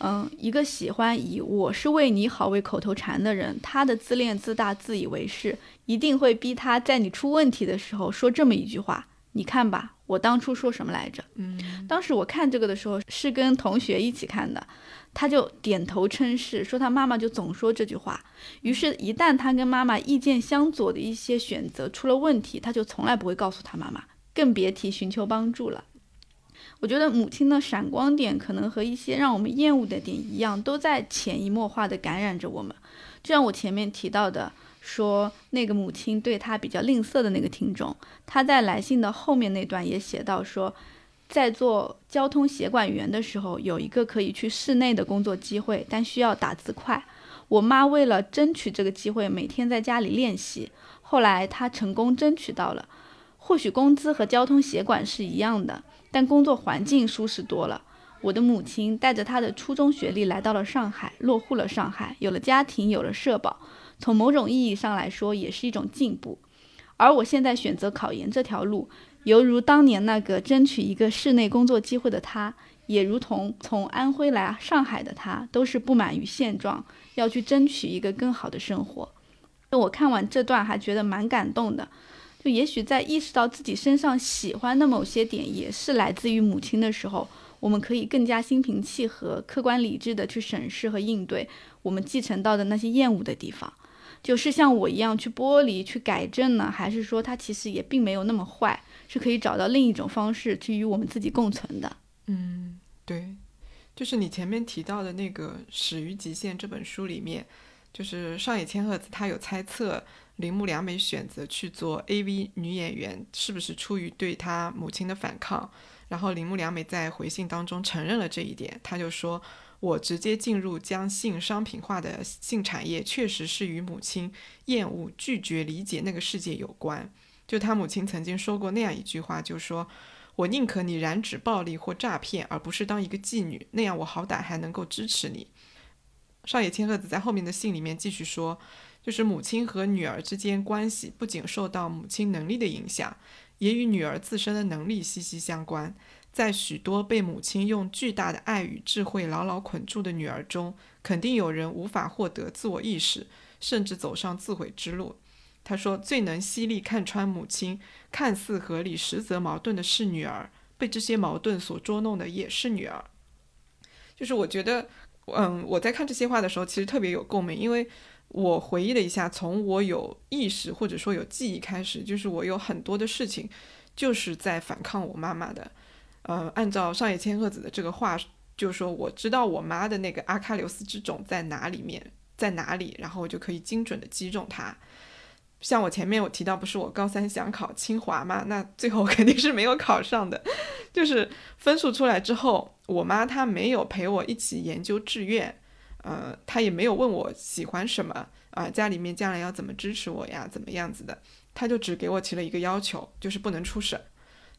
嗯，一个喜欢以“我是为你好”为口头禅的人，他的自恋、自大、自以为是，一定会逼他在你出问题的时候说这么一句话：“你看吧，我当初说什么来着？”嗯，当时我看这个的时候是跟同学一起看的，他就点头称是，说他妈妈就总说这句话。于是，一旦他跟妈妈意见相左的一些选择出了问题，他就从来不会告诉他妈妈，更别提寻求帮助了。我觉得母亲的闪光点可能和一些让我们厌恶的点一样，都在潜移默化地感染着我们。就像我前面提到的，说那个母亲对他比较吝啬的那个听众，他在来信的后面那段也写到说，在做交通协管员的时候，有一个可以去室内的工作机会，但需要打字快。我妈为了争取这个机会，每天在家里练习。后来她成功争取到了，或许工资和交通协管是一样的。但工作环境舒适多了。我的母亲带着她的初中学历来到了上海，落户了上海，有了家庭，有了社保。从某种意义上来说，也是一种进步。而我现在选择考研这条路，犹如当年那个争取一个室内工作机会的他，也如同从安徽来上海的他，都是不满于现状，要去争取一个更好的生活。我看完这段还觉得蛮感动的。就也许在意识到自己身上喜欢的某些点也是来自于母亲的时候，我们可以更加心平气和、客观理智的去审视和应对我们继承到的那些厌恶的地方。就是像我一样去剥离、去改正呢，还是说它其实也并没有那么坏，是可以找到另一种方式去与我们自己共存的。嗯，对，就是你前面提到的那个《始于极限》这本书里面，就是上野千鹤子她有猜测。铃木良美选择去做 AV 女演员，是不是出于对她母亲的反抗？然后铃木良美在回信当中承认了这一点，她就说：“我直接进入将性商品化的性产业，确实是与母亲厌恶、拒绝理解那个世界有关。”就她母亲曾经说过那样一句话，就说：“我宁可你染指暴力或诈骗，而不是当一个妓女，那样我好歹还能够支持你。”上野千鹤子在后面的信里面继续说。就是母亲和女儿之间关系不仅受到母亲能力的影响，也与女儿自身的能力息息相关。在许多被母亲用巨大的爱与智慧牢牢捆住的女儿中，肯定有人无法获得自我意识，甚至走上自毁之路。他说：“最能犀利看穿母亲看似合理，实则矛盾的是女儿，被这些矛盾所捉弄的也是女儿。”就是我觉得，嗯，我在看这些话的时候，其实特别有共鸣，因为。我回忆了一下，从我有意识或者说有记忆开始，就是我有很多的事情，就是在反抗我妈妈的。呃，按照上野千鹤子的这个话，就是说我知道我妈的那个阿喀琉斯之种在哪里面，在哪里，然后我就可以精准的击中它。像我前面我提到，不是我高三想考清华嘛，那最后肯定是没有考上的。就是分数出来之后，我妈她没有陪我一起研究志愿。呃，他也没有问我喜欢什么啊，家里面将来要怎么支持我呀，怎么样子的，他就只给我提了一个要求，就是不能出省。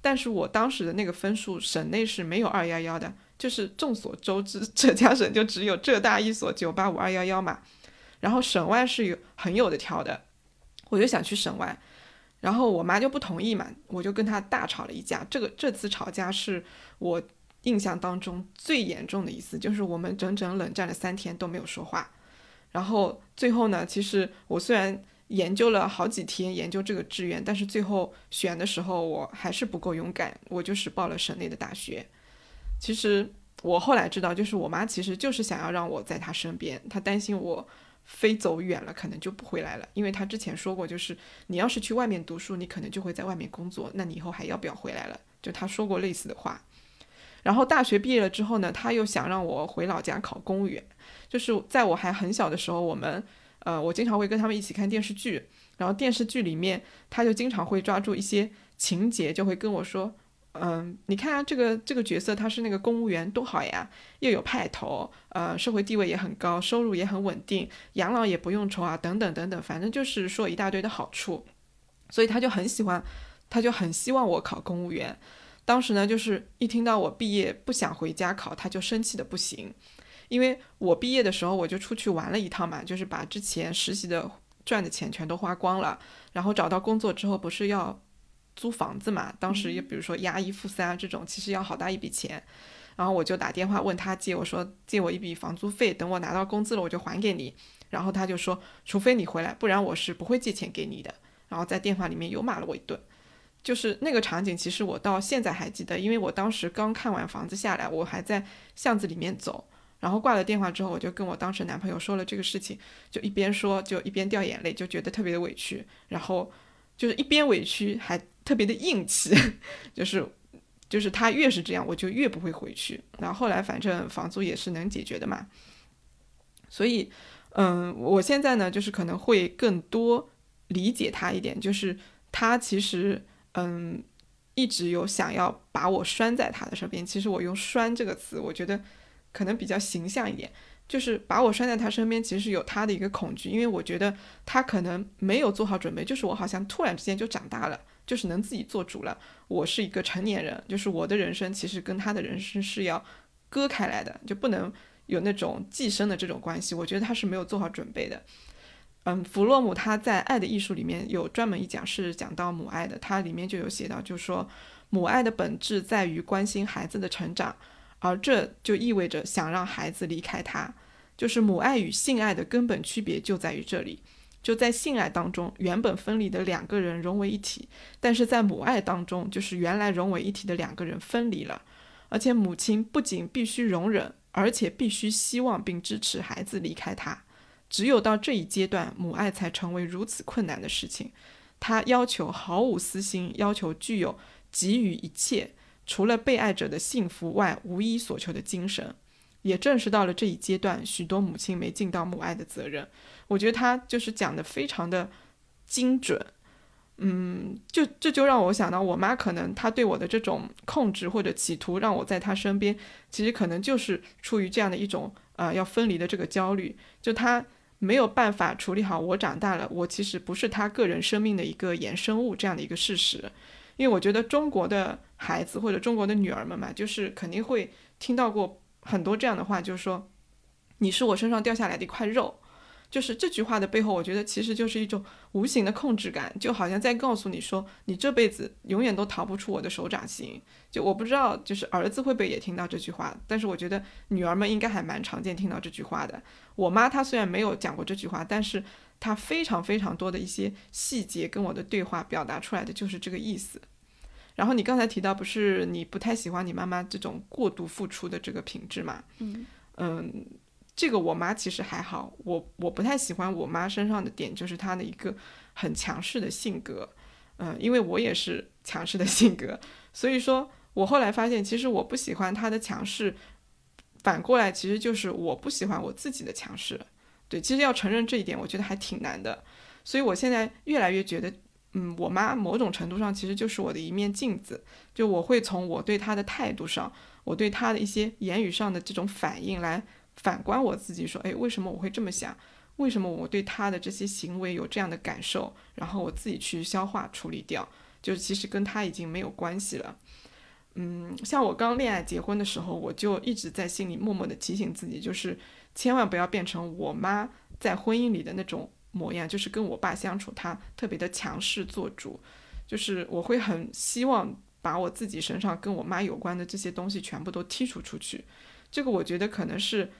但是我当时的那个分数，省内是没有二幺幺的，就是众所周知，浙江省就只有浙大一所九八五二幺幺嘛。然后省外是有很有的挑的，我就想去省外，然后我妈就不同意嘛，我就跟她大吵了一架。这个这次吵架是我。印象当中最严重的一次，就是我们整整冷战了三天都没有说话。然后最后呢，其实我虽然研究了好几天研究这个志愿，但是最后选的时候我还是不够勇敢，我就是报了省内的大学。其实我后来知道，就是我妈其实就是想要让我在她身边，她担心我飞走远了可能就不回来了，因为她之前说过，就是你要是去外面读书，你可能就会在外面工作，那你以后还要不要回来了？就她说过类似的话。然后大学毕业了之后呢，他又想让我回老家考公务员。就是在我还很小的时候，我们，呃，我经常会跟他们一起看电视剧，然后电视剧里面他就经常会抓住一些情节，就会跟我说，嗯，你看啊，这个这个角色他是那个公务员，多好呀，又有派头，呃，社会地位也很高，收入也很稳定，养老也不用愁啊，等等等等，反正就是说一大堆的好处，所以他就很喜欢，他就很希望我考公务员。当时呢，就是一听到我毕业不想回家考，他就生气的不行。因为我毕业的时候我就出去玩了一趟嘛，就是把之前实习的赚的钱全都花光了。然后找到工作之后，不是要租房子嘛？当时也比如说押一付三这种，其实要好大一笔钱。然后我就打电话问他借，我说借我一笔房租费，等我拿到工资了我就还给你。然后他就说，除非你回来，不然我是不会借钱给你的。然后在电话里面又骂了我一顿，就是那个场景，其实我到现在还记得，因为我当时刚看完房子下来，我还在巷子里面走。然后挂了电话之后，我就跟我当时男朋友说了这个事情，就一边说就一边掉眼泪，就觉得特别的委屈。然后就是一边委屈还特别的硬气，<laughs> 就是就是他越是这样，我就越不会回去。然后后来反正房租也是能解决的嘛，所以嗯，我现在呢就是可能会更多理解他一点，就是他其实嗯一直有想要把我拴在他的身边。其实我用“拴”这个词，我觉得。可能比较形象一点，就是把我拴在他身边，其实有他的一个恐惧，因为我觉得他可能没有做好准备，就是我好像突然之间就长大了，就是能自己做主了，我是一个成年人，就是我的人生其实跟他的人生是要割开来的，就不能有那种寄生的这种关系，我觉得他是没有做好准备的。嗯，弗洛姆他在《爱的艺术》里面有专门一讲是讲到母爱的，他里面就有写到，就是说母爱的本质在于关心孩子的成长。而这就意味着想让孩子离开他，就是母爱与性爱的根本区别就在于这里。就在性爱当中，原本分离的两个人融为一体；但是在母爱当中，就是原来融为一体的两个人分离了。而且母亲不仅必须容忍，而且必须希望并支持孩子离开他。只有到这一阶段，母爱才成为如此困难的事情。他要求毫无私心，要求具有给予一切。除了被爱者的幸福外，无一所求的精神，也正是到了这一阶段，许多母亲没尽到母爱的责任。我觉得他就是讲的非常的精准，嗯，就这就让我想到，我妈可能她对我的这种控制或者企图让我在她身边，其实可能就是出于这样的一种呃要分离的这个焦虑，就她没有办法处理好我长大了，我其实不是他个人生命的一个衍生物这样的一个事实。因为我觉得中国的孩子或者中国的女儿们嘛，就是肯定会听到过很多这样的话，就是说你是我身上掉下来的一块肉，就是这句话的背后，我觉得其实就是一种无形的控制感，就好像在告诉你说，你这辈子永远都逃不出我的手掌心。就我不知道，就是儿子会不会也听到这句话，但是我觉得女儿们应该还蛮常见听到这句话的。我妈她虽然没有讲过这句话，但是。她非常非常多的一些细节跟我的对话表达出来的就是这个意思。然后你刚才提到不是你不太喜欢你妈妈这种过度付出的这个品质嘛？嗯嗯，这个我妈其实还好，我我不太喜欢我妈身上的点就是她的一个很强势的性格。嗯，因为我也是强势的性格，所以说我后来发现其实我不喜欢她的强势，反过来其实就是我不喜欢我自己的强势。对，其实要承认这一点，我觉得还挺难的。所以我现在越来越觉得，嗯，我妈某种程度上其实就是我的一面镜子。就我会从我对她的态度上，我对她的一些言语上的这种反应来反观我自己，说，哎，为什么我会这么想？为什么我对他的这些行为有这样的感受？然后我自己去消化处理掉，就其实跟他已经没有关系了。嗯，像我刚恋爱结婚的时候，我就一直在心里默默的提醒自己，就是。千万不要变成我妈在婚姻里的那种模样，就是跟我爸相处，她特别的强势做主，就是我会很希望把我自己身上跟我妈有关的这些东西全部都剔除出去。这个我觉得可能是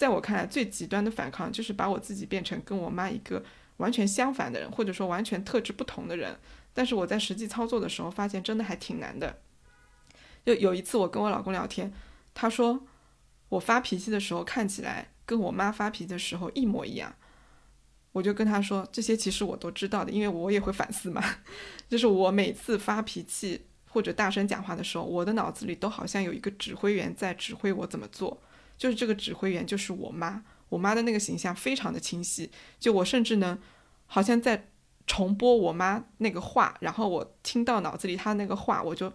在我看来最极端的反抗，就是把我自己变成跟我妈一个完全相反的人，或者说完全特质不同的人。但是我在实际操作的时候发现真的还挺难的。就有一次我跟我老公聊天，他说我发脾气的时候看起来。跟我妈发脾气的时候一模一样，我就跟他说这些其实我都知道的，因为我也会反思嘛。<laughs> 就是我每次发脾气或者大声讲话的时候，我的脑子里都好像有一个指挥员在指挥我怎么做，就是这个指挥员就是我妈，我妈的那个形象非常的清晰，就我甚至呢好像在重播我妈那个话，然后我听到脑子里她那个话，我就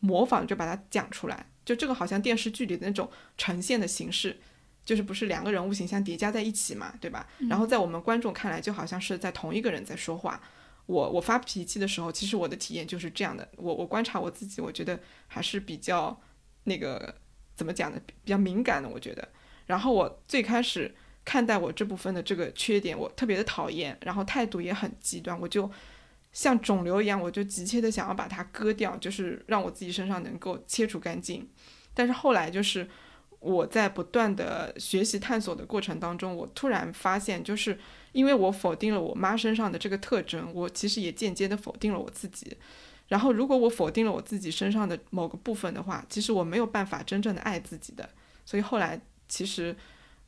模仿就把它讲出来，就这个好像电视剧里的那种呈现的形式。就是不是两个人物形象叠加在一起嘛，对吧？然后在我们观众看来，就好像是在同一个人在说话。我我发脾气的时候，其实我的体验就是这样的。我我观察我自己，我觉得还是比较那个怎么讲呢？比较敏感的，我觉得。然后我最开始看待我这部分的这个缺点，我特别的讨厌，然后态度也很极端，我就像肿瘤一样，我就急切的想要把它割掉，就是让我自己身上能够切除干净。但是后来就是我在不断的学习探索的过程当中，我突然发现，就是因为我否定了我妈身上的这个特征，我其实也间接的否定了我自己。然后如果我否定了我自己身上的某个部分的话，其实我没有办法真正的爱自己的。所以后来其实，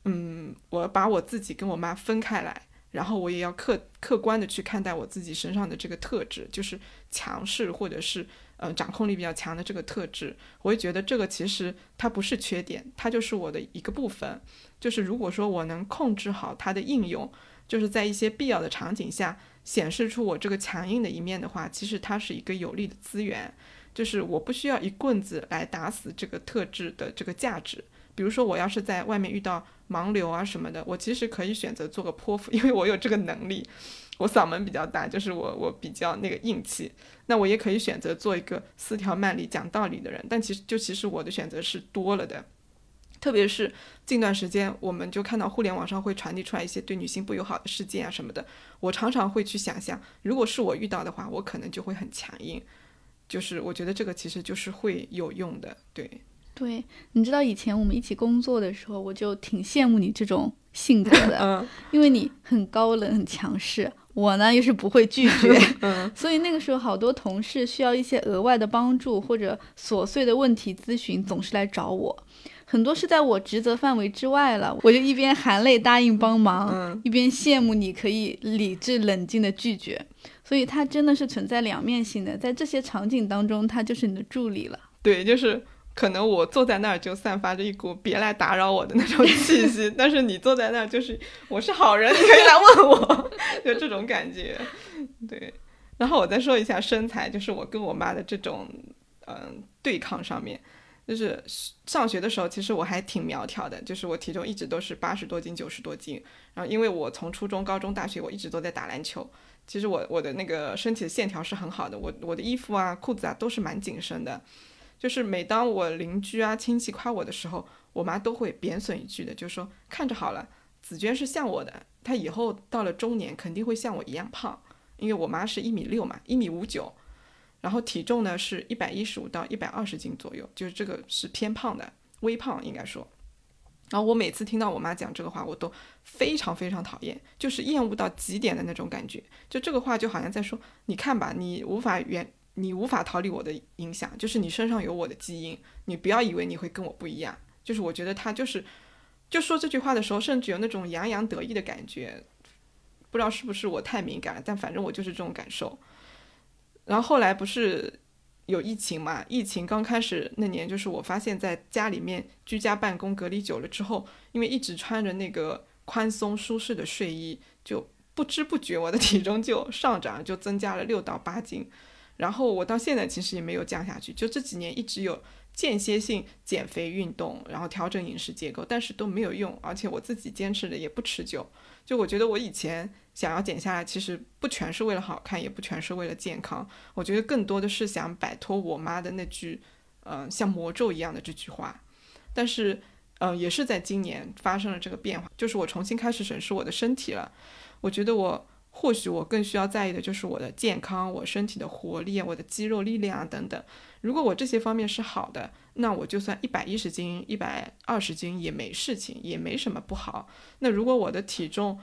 嗯，我把我自己跟我妈分开来。然后我也要客客观的去看待我自己身上的这个特质，就是强势或者是呃掌控力比较强的这个特质。我会觉得这个其实它不是缺点，它就是我的一个部分。就是如果说我能控制好它的应用，就是在一些必要的场景下显示出我这个强硬的一面的话，其实它是一个有利的资源。就是我不需要一棍子来打死这个特质的这个价值。比如说我要是在外面遇到。盲流啊什么的，我其实可以选择做个泼妇，<laughs> 因为我有这个能力。我嗓门比较大，就是我我比较那个硬气。那我也可以选择做一个四条慢里讲道理的人，但其实就其实我的选择是多了的。特别是近段时间，我们就看到互联网上会传递出来一些对女性不友好的事件啊什么的，我常常会去想象，如果是我遇到的话，我可能就会很强硬。就是我觉得这个其实就是会有用的，对。对，你知道以前我们一起工作的时候，我就挺羡慕你这种性格的，因为你很高冷、很强势。我呢又是不会拒绝，<laughs> 所以那个时候好多同事需要一些额外的帮助或者琐碎的问题咨询，总是来找我。很多是在我职责范围之外了，我就一边含泪答应帮忙，一边羡慕你可以理智冷静的拒绝。所以它真的是存在两面性的，在这些场景当中，他就是你的助理了。对，就是。可能我坐在那儿就散发着一股别来打扰我的那种气息，<laughs> 但是你坐在那儿就是我是好人，你可以来问我，就这种感觉。对，然后我再说一下身材，就是我跟我妈的这种嗯对抗上面，就是上学的时候其实我还挺苗条的，就是我体重一直都是八十多斤、九十多斤。然后因为我从初中、高中、大学我一直都在打篮球，其实我我的那个身体的线条是很好的，我我的衣服啊、裤子啊都是蛮紧身的。就是每当我邻居啊亲戚夸我的时候，我妈都会贬损一句的，就说看着好了，紫娟是像我的，她以后到了中年肯定会像我一样胖，因为我妈是一米六嘛，一米五九，然后体重呢是一百一十五到一百二十斤左右，就是这个是偏胖的，微胖应该说。然后我每次听到我妈讲这个话，我都非常非常讨厌，就是厌恶到极点的那种感觉。就这个话就好像在说，你看吧，你无法原。你无法逃离我的影响，就是你身上有我的基因，你不要以为你会跟我不一样。就是我觉得他就是，就说这句话的时候，甚至有那种洋洋得意的感觉，不知道是不是我太敏感了，但反正我就是这种感受。然后后来不是有疫情嘛？疫情刚开始那年，就是我发现在家里面居家办公隔离久了之后，因为一直穿着那个宽松舒适的睡衣，就不知不觉我的体重就上涨，就增加了六到八斤。然后我到现在其实也没有降下去，就这几年一直有间歇性减肥运动，然后调整饮食结构，但是都没有用，而且我自己坚持的也不持久。就我觉得我以前想要减下来，其实不全是为了好看，也不全是为了健康，我觉得更多的是想摆脱我妈的那句，嗯，像魔咒一样的这句话。但是，嗯，也是在今年发生了这个变化，就是我重新开始审视我的身体了。我觉得我。或许我更需要在意的就是我的健康、我身体的活力、我的肌肉力量啊等等。如果我这些方面是好的，那我就算一百一十斤、一百二十斤也没事情，也没什么不好。那如果我的体重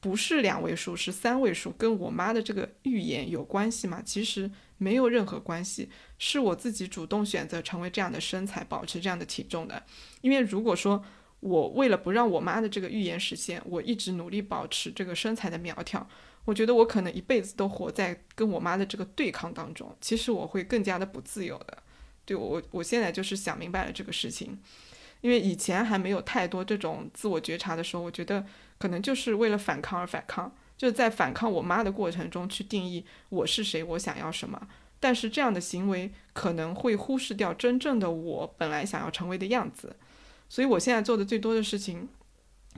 不是两位数，是三位数，跟我妈的这个预言有关系吗？其实没有任何关系，是我自己主动选择成为这样的身材，保持这样的体重的。因为如果说，我为了不让我妈的这个预言实现，我一直努力保持这个身材的苗条。我觉得我可能一辈子都活在跟我妈的这个对抗当中。其实我会更加的不自由的。对我，我现在就是想明白了这个事情。因为以前还没有太多这种自我觉察的时候，我觉得可能就是为了反抗而反抗，就是在反抗我妈的过程中去定义我是谁，我想要什么。但是这样的行为可能会忽视掉真正的我本来想要成为的样子。所以，我现在做的最多的事情，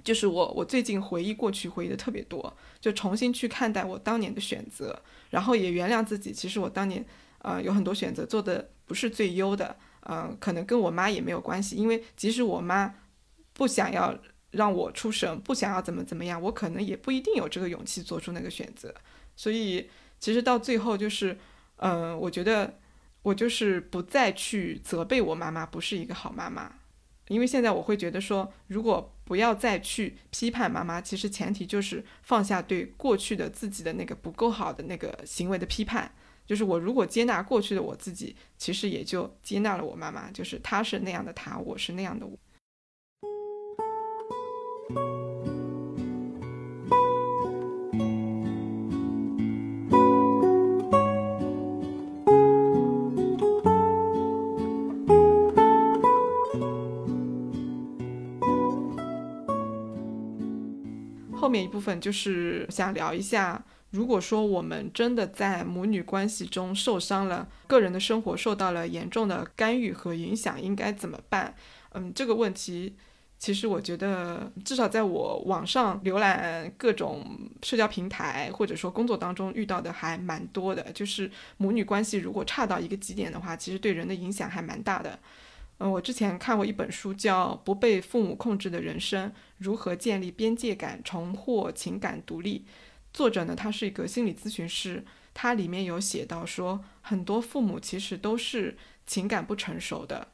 就是我我最近回忆过去，回忆的特别多，就重新去看待我当年的选择，然后也原谅自己。其实我当年，呃，有很多选择做的不是最优的，嗯，可能跟我妈也没有关系，因为即使我妈不想要让我出省，不想要怎么怎么样，我可能也不一定有这个勇气做出那个选择。所以，其实到最后就是，嗯，我觉得。我就是不再去责备我妈妈不是一个好妈妈，因为现在我会觉得说，如果不要再去批判妈妈，其实前提就是放下对过去的自己的那个不够好的那个行为的批判。就是我如果接纳过去的我自己，其实也就接纳了我妈妈，就是她是那样的她，我是那样的我。面一部分就是想聊一下，如果说我们真的在母女关系中受伤了，个人的生活受到了严重的干预和影响，应该怎么办？嗯，这个问题其实我觉得，至少在我网上浏览各种社交平台或者说工作当中遇到的还蛮多的，就是母女关系如果差到一个极点的话，其实对人的影响还蛮大的。嗯，我之前看过一本书，叫《不被父母控制的人生：如何建立边界感，重获情感独立》。作者呢，他是一个心理咨询师，他里面有写到说，很多父母其实都是情感不成熟的。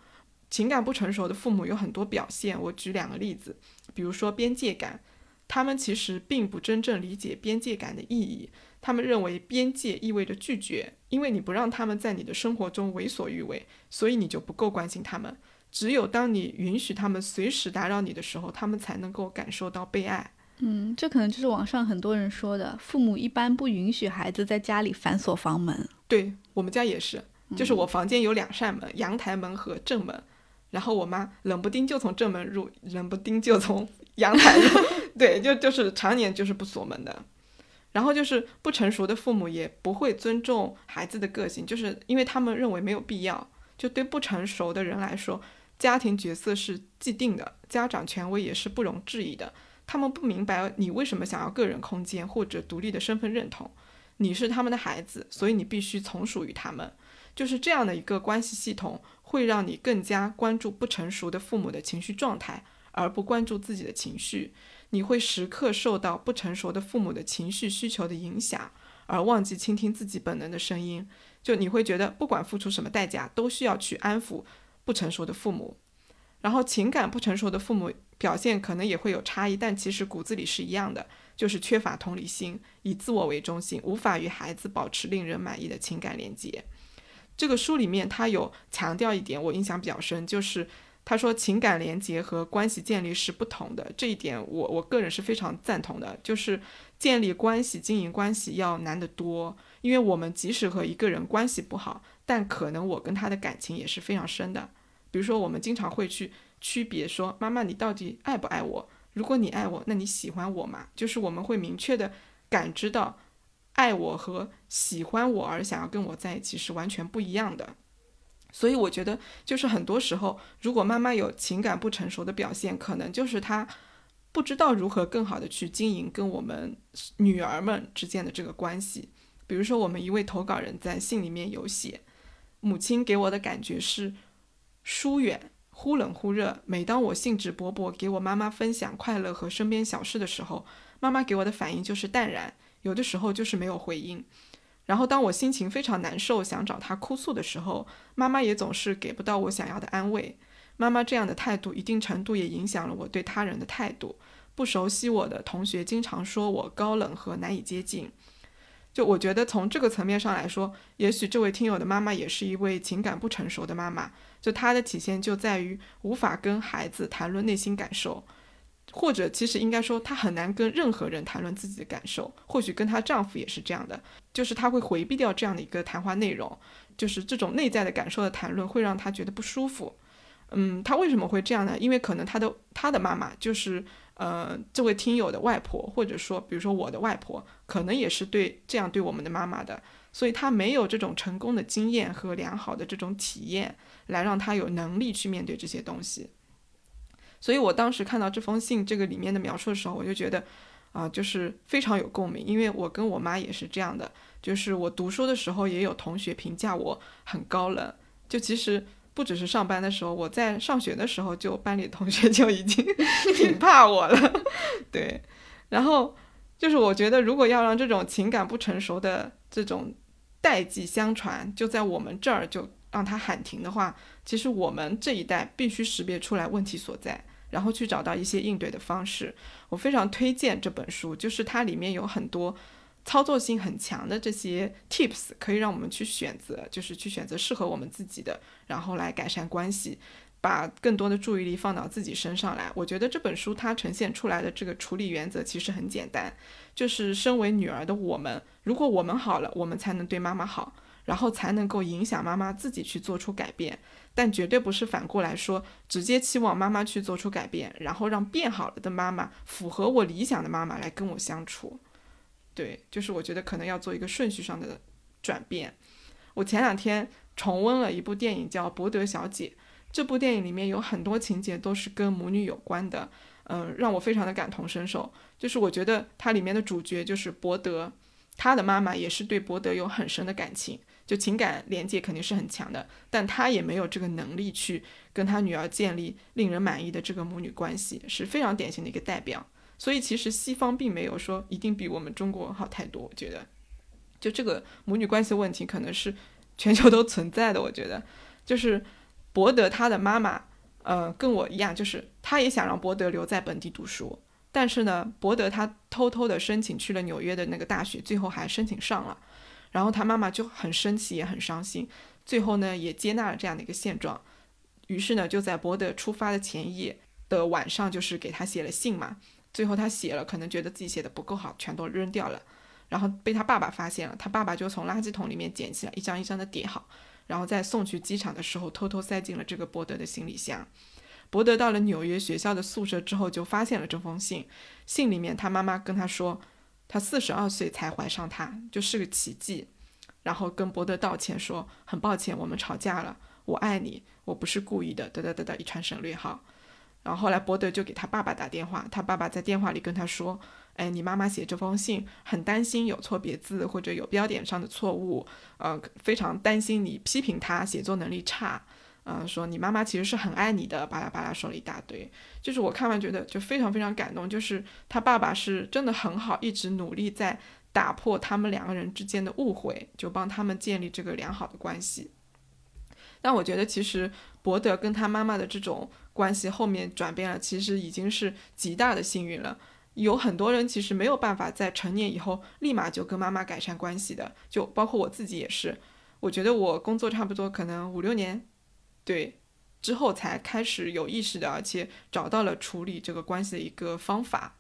情感不成熟的父母有很多表现，我举两个例子，比如说边界感，他们其实并不真正理解边界感的意义。他们认为边界意味着拒绝，因为你不让他们在你的生活中为所欲为，所以你就不够关心他们。只有当你允许他们随时打扰你的时候，他们才能够感受到被爱。嗯，这可能就是网上很多人说的，父母一般不允许孩子在家里反锁房门。对我们家也是，就是我房间有两扇门，阳台门和正门，然后我妈冷不丁就从正门入，冷不丁就从阳台入，<laughs> 对，就就是常年就是不锁门的。然后就是不成熟的父母也不会尊重孩子的个性，就是因为他们认为没有必要。就对不成熟的人来说，家庭角色是既定的，家长权威也是不容置疑的。他们不明白你为什么想要个人空间或者独立的身份认同。你是他们的孩子，所以你必须从属于他们。就是这样的一个关系系统，会让你更加关注不成熟的父母的情绪状态，而不关注自己的情绪。你会时刻受到不成熟的父母的情绪需求的影响，而忘记倾听自己本能的声音。就你会觉得，不管付出什么代价，都需要去安抚不成熟的父母。然后，情感不成熟的父母表现可能也会有差异，但其实骨子里是一样的，就是缺乏同理心，以自我为中心，无法与孩子保持令人满意的情感连接。这个书里面他有强调一点，我印象比较深，就是。他说，情感连接和关系建立是不同的，这一点我我个人是非常赞同的。就是建立关系、经营关系要难得多，因为我们即使和一个人关系不好，但可能我跟他的感情也是非常深的。比如说，我们经常会去区别说，妈妈，你到底爱不爱我？如果你爱我，那你喜欢我吗？就是我们会明确的感知到，爱我和喜欢我而想要跟我在一起是完全不一样的。所以我觉得，就是很多时候，如果妈妈有情感不成熟的表现，可能就是她不知道如何更好的去经营跟我们女儿们之间的这个关系。比如说，我们一位投稿人在信里面有写，母亲给我的感觉是疏远、忽冷忽热。每当我兴致勃勃给我妈妈分享快乐和身边小事的时候，妈妈给我的反应就是淡然，有的时候就是没有回应。然后，当我心情非常难受，想找他哭诉的时候，妈妈也总是给不到我想要的安慰。妈妈这样的态度，一定程度也影响了我对他人的态度。不熟悉我的同学经常说我高冷和难以接近。就我觉得，从这个层面上来说，也许这位听友的妈妈也是一位情感不成熟的妈妈。就她的体现就在于无法跟孩子谈论内心感受。或者，其实应该说，她很难跟任何人谈论自己的感受。或许跟她丈夫也是这样的，就是她会回避掉这样的一个谈话内容，就是这种内在的感受的谈论会让她觉得不舒服。嗯，她为什么会这样呢？因为可能她的她的妈妈就是呃这位听友的外婆，或者说比如说我的外婆，可能也是对这样对我们的妈妈的，所以她没有这种成功的经验和良好的这种体验，来让她有能力去面对这些东西。所以我当时看到这封信这个里面的描述的时候，我就觉得，啊，就是非常有共鸣，因为我跟我妈也是这样的，就是我读书的时候也有同学评价我很高冷，就其实不只是上班的时候，我在上学的时候就班里同学 <laughs> 就已经 <laughs> 挺怕我了，对，然后就是我觉得如果要让这种情感不成熟的这种代际相传，就在我们这儿就让他喊停的话，其实我们这一代必须识别出来问题所在，然后去找到一些应对的方式。我非常推荐这本书，就是它里面有很多操作性很强的这些 tips，可以让我们去选择，就是去选择适合我们自己的，然后来改善关系。把更多的注意力放到自己身上来，我觉得这本书它呈现出来的这个处理原则其实很简单，就是身为女儿的我们，如果我们好了，我们才能对妈妈好，然后才能够影响妈妈自己去做出改变，但绝对不是反过来说，直接期望妈妈去做出改变，然后让变好了的妈妈符合我理想的妈妈来跟我相处。对，就是我觉得可能要做一个顺序上的转变。我前两天重温了一部电影叫《伯德小姐》。这部电影里面有很多情节都是跟母女有关的，嗯，让我非常的感同身受。就是我觉得它里面的主角就是伯德，他的妈妈也是对伯德有很深的感情，就情感连接肯定是很强的，但他也没有这个能力去跟他女儿建立令人满意的这个母女关系，是非常典型的一个代表。所以其实西方并没有说一定比我们中国好太多，我觉得，就这个母女关系问题可能是全球都存在的，我觉得就是。伯德他的妈妈，呃，跟我一样，就是他也想让伯德留在本地读书，但是呢，伯德他偷偷的申请去了纽约的那个大学，最后还申请上了，然后他妈妈就很生气，也很伤心，最后呢，也接纳了这样的一个现状，于是呢，就在伯德出发的前夜的晚上，就是给他写了信嘛，最后他写了，可能觉得自己写的不够好，全都扔掉了，然后被他爸爸发现了，他爸爸就从垃圾桶里面捡起来，一张一张的叠好。然后在送去机场的时候，偷偷塞进了这个伯德的行李箱。伯德到了纽约学校的宿舍之后，就发现了这封信。信里面他妈妈跟他说，他四十二岁才怀上他，就是个奇迹。然后跟伯德道歉说，很抱歉，我们吵架了，我爱你，我不是故意的，得得得得，一串省略号。然后后来伯德就给他爸爸打电话，他爸爸在电话里跟他说。哎，你妈妈写这封信很担心有错别字或者有标点上的错误，呃，非常担心你批评他写作能力差，嗯，说你妈妈其实是很爱你的，巴拉巴拉说了一大堆。就是我看完觉得就非常非常感动，就是他爸爸是真的很好，一直努力在打破他们两个人之间的误会，就帮他们建立这个良好的关系。但我觉得其实伯德跟他妈妈的这种关系后面转变了，其实已经是极大的幸运了。有很多人其实没有办法在成年以后立马就跟妈妈改善关系的，就包括我自己也是。我觉得我工作差不多可能五六年，对，之后才开始有意识的，而且找到了处理这个关系的一个方法。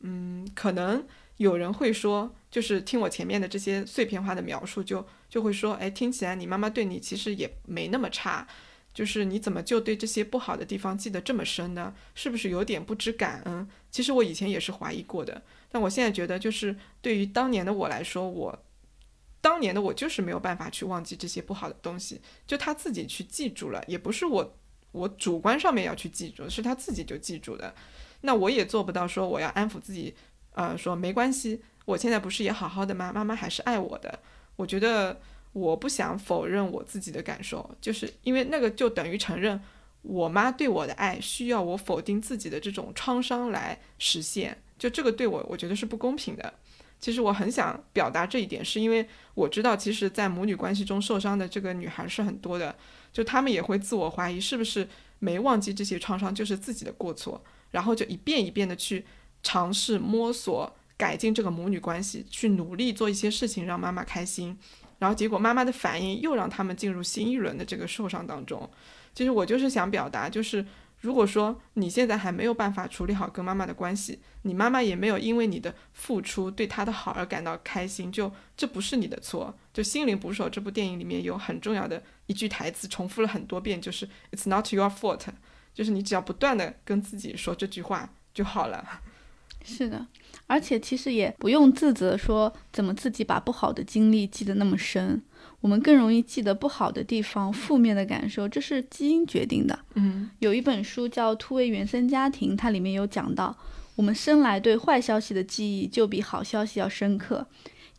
嗯，可能有人会说，就是听我前面的这些碎片化的描述，就就会说，哎，听起来你妈妈对你其实也没那么差。就是你怎么就对这些不好的地方记得这么深呢？是不是有点不知感恩？其实我以前也是怀疑过的，但我现在觉得，就是对于当年的我来说，我当年的我就是没有办法去忘记这些不好的东西，就他自己去记住了，也不是我我主观上面要去记住，是他自己就记住的。那我也做不到说我要安抚自己，呃，说没关系，我现在不是也好好的吗？妈妈还是爱我的。我觉得。我不想否认我自己的感受，就是因为那个就等于承认我妈对我的爱需要我否定自己的这种创伤来实现，就这个对我我觉得是不公平的。其实我很想表达这一点，是因为我知道，其实，在母女关系中受伤的这个女孩是很多的，就她们也会自我怀疑，是不是没忘记这些创伤就是自己的过错，然后就一遍一遍的去尝试摸索改进这个母女关系，去努力做一些事情让妈妈开心。然后结果妈妈的反应又让他们进入新一轮的这个受伤当中。其实我就是想表达，就是如果说你现在还没有办法处理好跟妈妈的关系，你妈妈也没有因为你的付出对她的好而感到开心，就这不是你的错。就《心灵捕手》这部电影里面有很重要的一句台词，重复了很多遍，就是 "It's not your fault"，就是你只要不断的跟自己说这句话就好了。是的。而且其实也不用自责，说怎么自己把不好的经历记得那么深。我们更容易记得不好的地方、负面的感受，这是基因决定的。嗯，有一本书叫《突围原生家庭》，它里面有讲到，我们生来对坏消息的记忆就比好消息要深刻，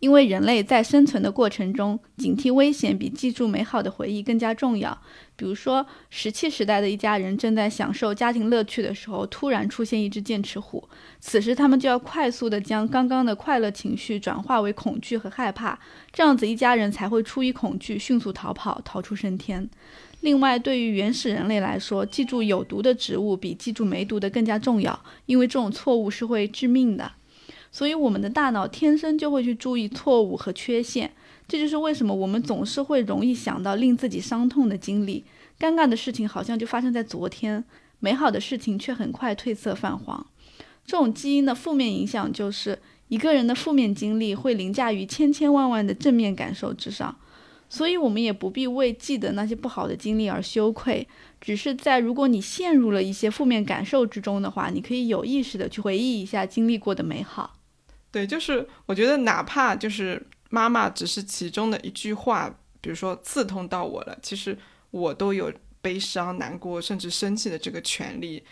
因为人类在生存的过程中，警惕危险比记住美好的回忆更加重要。比如说，石器时代的一家人正在享受家庭乐趣的时候，突然出现一只剑齿虎，此时他们就要快速地将刚刚的快乐情绪转化为恐惧和害怕，这样子一家人才会出于恐惧迅速逃跑，逃出升天。另外，对于原始人类来说，记住有毒的植物比记住没毒的更加重要，因为这种错误是会致命的。所以，我们的大脑天生就会去注意错误和缺陷，这就是为什么我们总是会容易想到令自己伤痛的经历。尴尬的事情好像就发生在昨天，美好的事情却很快褪色泛黄。这种基因的负面影响就是，一个人的负面经历会凌驾于千千万万的正面感受之上。所以，我们也不必为记得那些不好的经历而羞愧，只是在如果你陷入了一些负面感受之中的话，你可以有意识的去回忆一下经历过的美好。对，就是我觉得，哪怕就是妈妈只是其中的一句话，比如说刺痛到我了，其实我都有悲伤、难过，甚至生气的这个权利。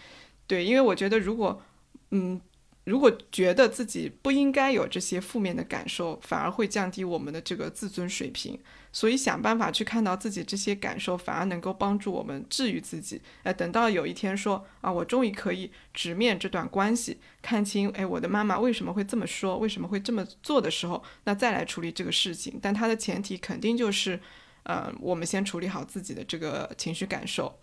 对，因为我觉得，如果嗯，如果觉得自己不应该有这些负面的感受，反而会降低我们的这个自尊水平。所以想办法去看到自己这些感受，反而能够帮助我们治愈自己。哎，等到有一天说啊，我终于可以直面这段关系，看清哎我的妈妈为什么会这么说，为什么会这么做的时候，那再来处理这个事情。但它的前提肯定就是，呃，我们先处理好自己的这个情绪感受。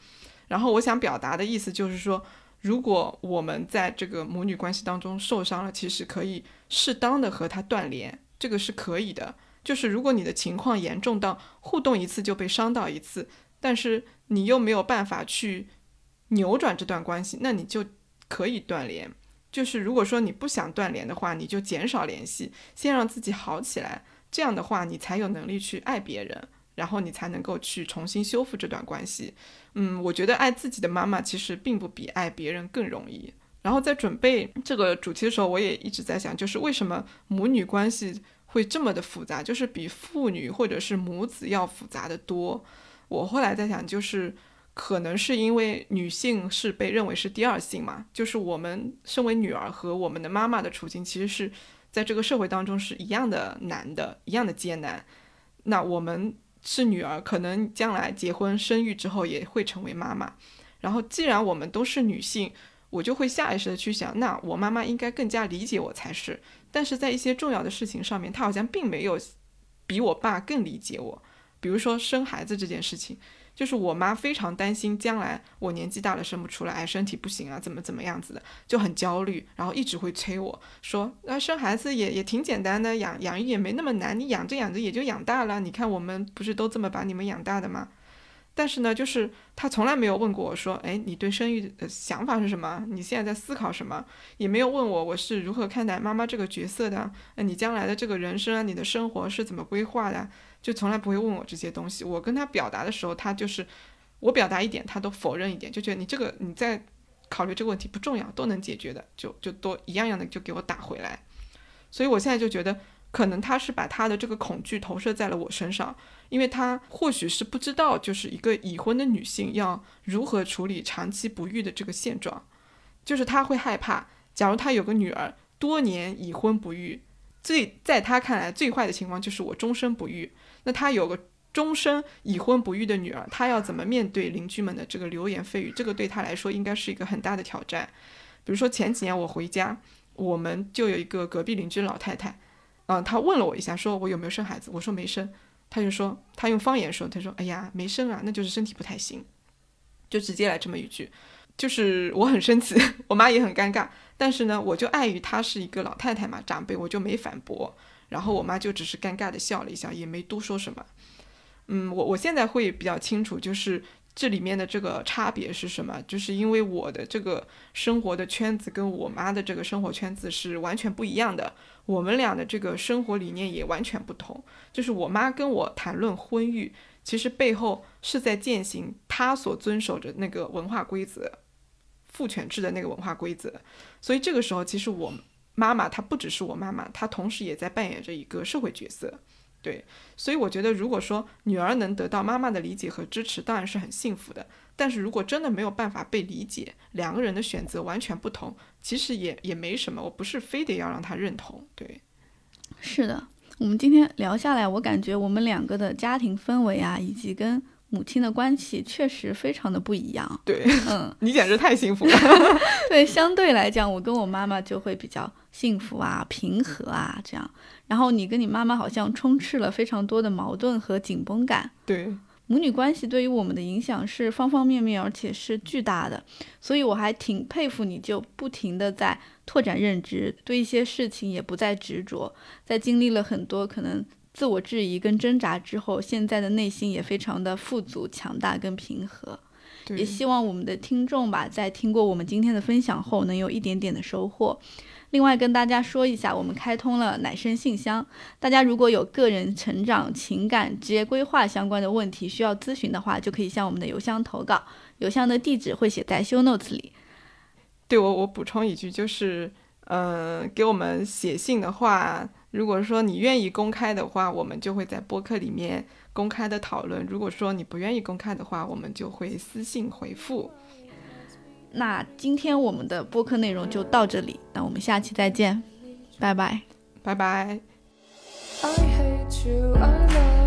然后我想表达的意思就是说，如果我们在这个母女关系当中受伤了，其实可以适当的和他断联，这个是可以的。就是如果你的情况严重到互动一次就被伤到一次，但是你又没有办法去扭转这段关系，那你就可以断联。就是如果说你不想断联的话，你就减少联系，先让自己好起来。这样的话，你才有能力去爱别人，然后你才能够去重新修复这段关系。嗯，我觉得爱自己的妈妈其实并不比爱别人更容易。然后在准备这个主题的时候，我也一直在想，就是为什么母女关系。会这么的复杂，就是比父女或者是母子要复杂的多。我后来在想，就是可能是因为女性是被认为是第二性嘛，就是我们身为女儿和我们的妈妈的处境，其实是在这个社会当中是一样的难的，一样的艰难。那我们是女儿，可能将来结婚生育之后也会成为妈妈。然后既然我们都是女性，我就会下意识的去想，那我妈妈应该更加理解我才是。但是在一些重要的事情上面，她好像并没有比我爸更理解我。比如说生孩子这件事情，就是我妈非常担心将来我年纪大了生不出来，身体不行啊，怎么怎么样子的，就很焦虑，然后一直会催我说：“那生孩子也也挺简单的，养养育也没那么难，你养着养着也就养大了。你看我们不是都这么把你们养大的吗？”但是呢，就是他从来没有问过我说，哎，你对生育的想法是什么？你现在在思考什么？也没有问我我是如何看待妈妈这个角色的。那你将来的这个人生啊，你的生活是怎么规划的？就从来不会问我这些东西。我跟他表达的时候，他就是我表达一点，他都否认一点，就觉得你这个你在考虑这个问题不重要，都能解决的，就就都一样样的就给我打回来。所以我现在就觉得。可能他是把他的这个恐惧投射在了我身上，因为他或许是不知道，就是一个已婚的女性要如何处理长期不育的这个现状，就是他会害怕，假如他有个女儿多年已婚不育，最在他看来最坏的情况就是我终身不育。那他有个终身已婚不育的女儿，他要怎么面对邻居们的这个流言蜚语？这个对他来说应该是一个很大的挑战。比如说前几年我回家，我们就有一个隔壁邻居老太太。嗯，她问了我一下，说我有没有生孩子，我说没生，他就说他用方言说，他说哎呀没生啊，那就是身体不太行，就直接来这么一句，就是我很生气，<laughs> 我妈也很尴尬，但是呢，我就碍于她是一个老太太嘛，长辈，我就没反驳，然后我妈就只是尴尬的笑了一笑，也没多说什么。嗯，我我现在会比较清楚，就是。这里面的这个差别是什么？就是因为我的这个生活的圈子跟我妈的这个生活圈子是完全不一样的，我们俩的这个生活理念也完全不同。就是我妈跟我谈论婚育，其实背后是在践行她所遵守着那个文化规则，父权制的那个文化规则。所以这个时候，其实我妈妈她不只是我妈妈，她同时也在扮演着一个社会角色。对，所以我觉得，如果说女儿能得到妈妈的理解和支持，当然是很幸福的。但是如果真的没有办法被理解，两个人的选择完全不同，其实也也没什么。我不是非得要让他认同。对，是的，我们今天聊下来，我感觉我们两个的家庭氛围啊，以及跟母亲的关系确实非常的不一样。对，嗯，<laughs> 你简直太幸福了。<laughs> 对，相对来讲，我跟我妈妈就会比较幸福啊、平和啊这样。然后你跟你妈妈好像充斥了非常多的矛盾和紧绷感。对，母女关系对于我们的影响是方方面面，而且是巨大的。所以我还挺佩服你，就不停的在拓展认知，对一些事情也不再执着，在经历了很多可能自我质疑跟挣扎之后，现在的内心也非常的富足、强大跟平和。也，希望我们的听众吧，在听过我们今天的分享后，能有一点点的收获。另外跟大家说一下，我们开通了奶生信箱，大家如果有个人成长、情感、职业规划相关的问题需要咨询的话，就可以向我们的邮箱投稿，邮箱的地址会写在 show notes 里。对我我补充一句，就是，呃，给我们写信的话，如果说你愿意公开的话，我们就会在播客里面公开的讨论；如果说你不愿意公开的话，我们就会私信回复。那今天我们的播客内容就到这里，那我们下期再见，拜拜。拜拜。I hate you, I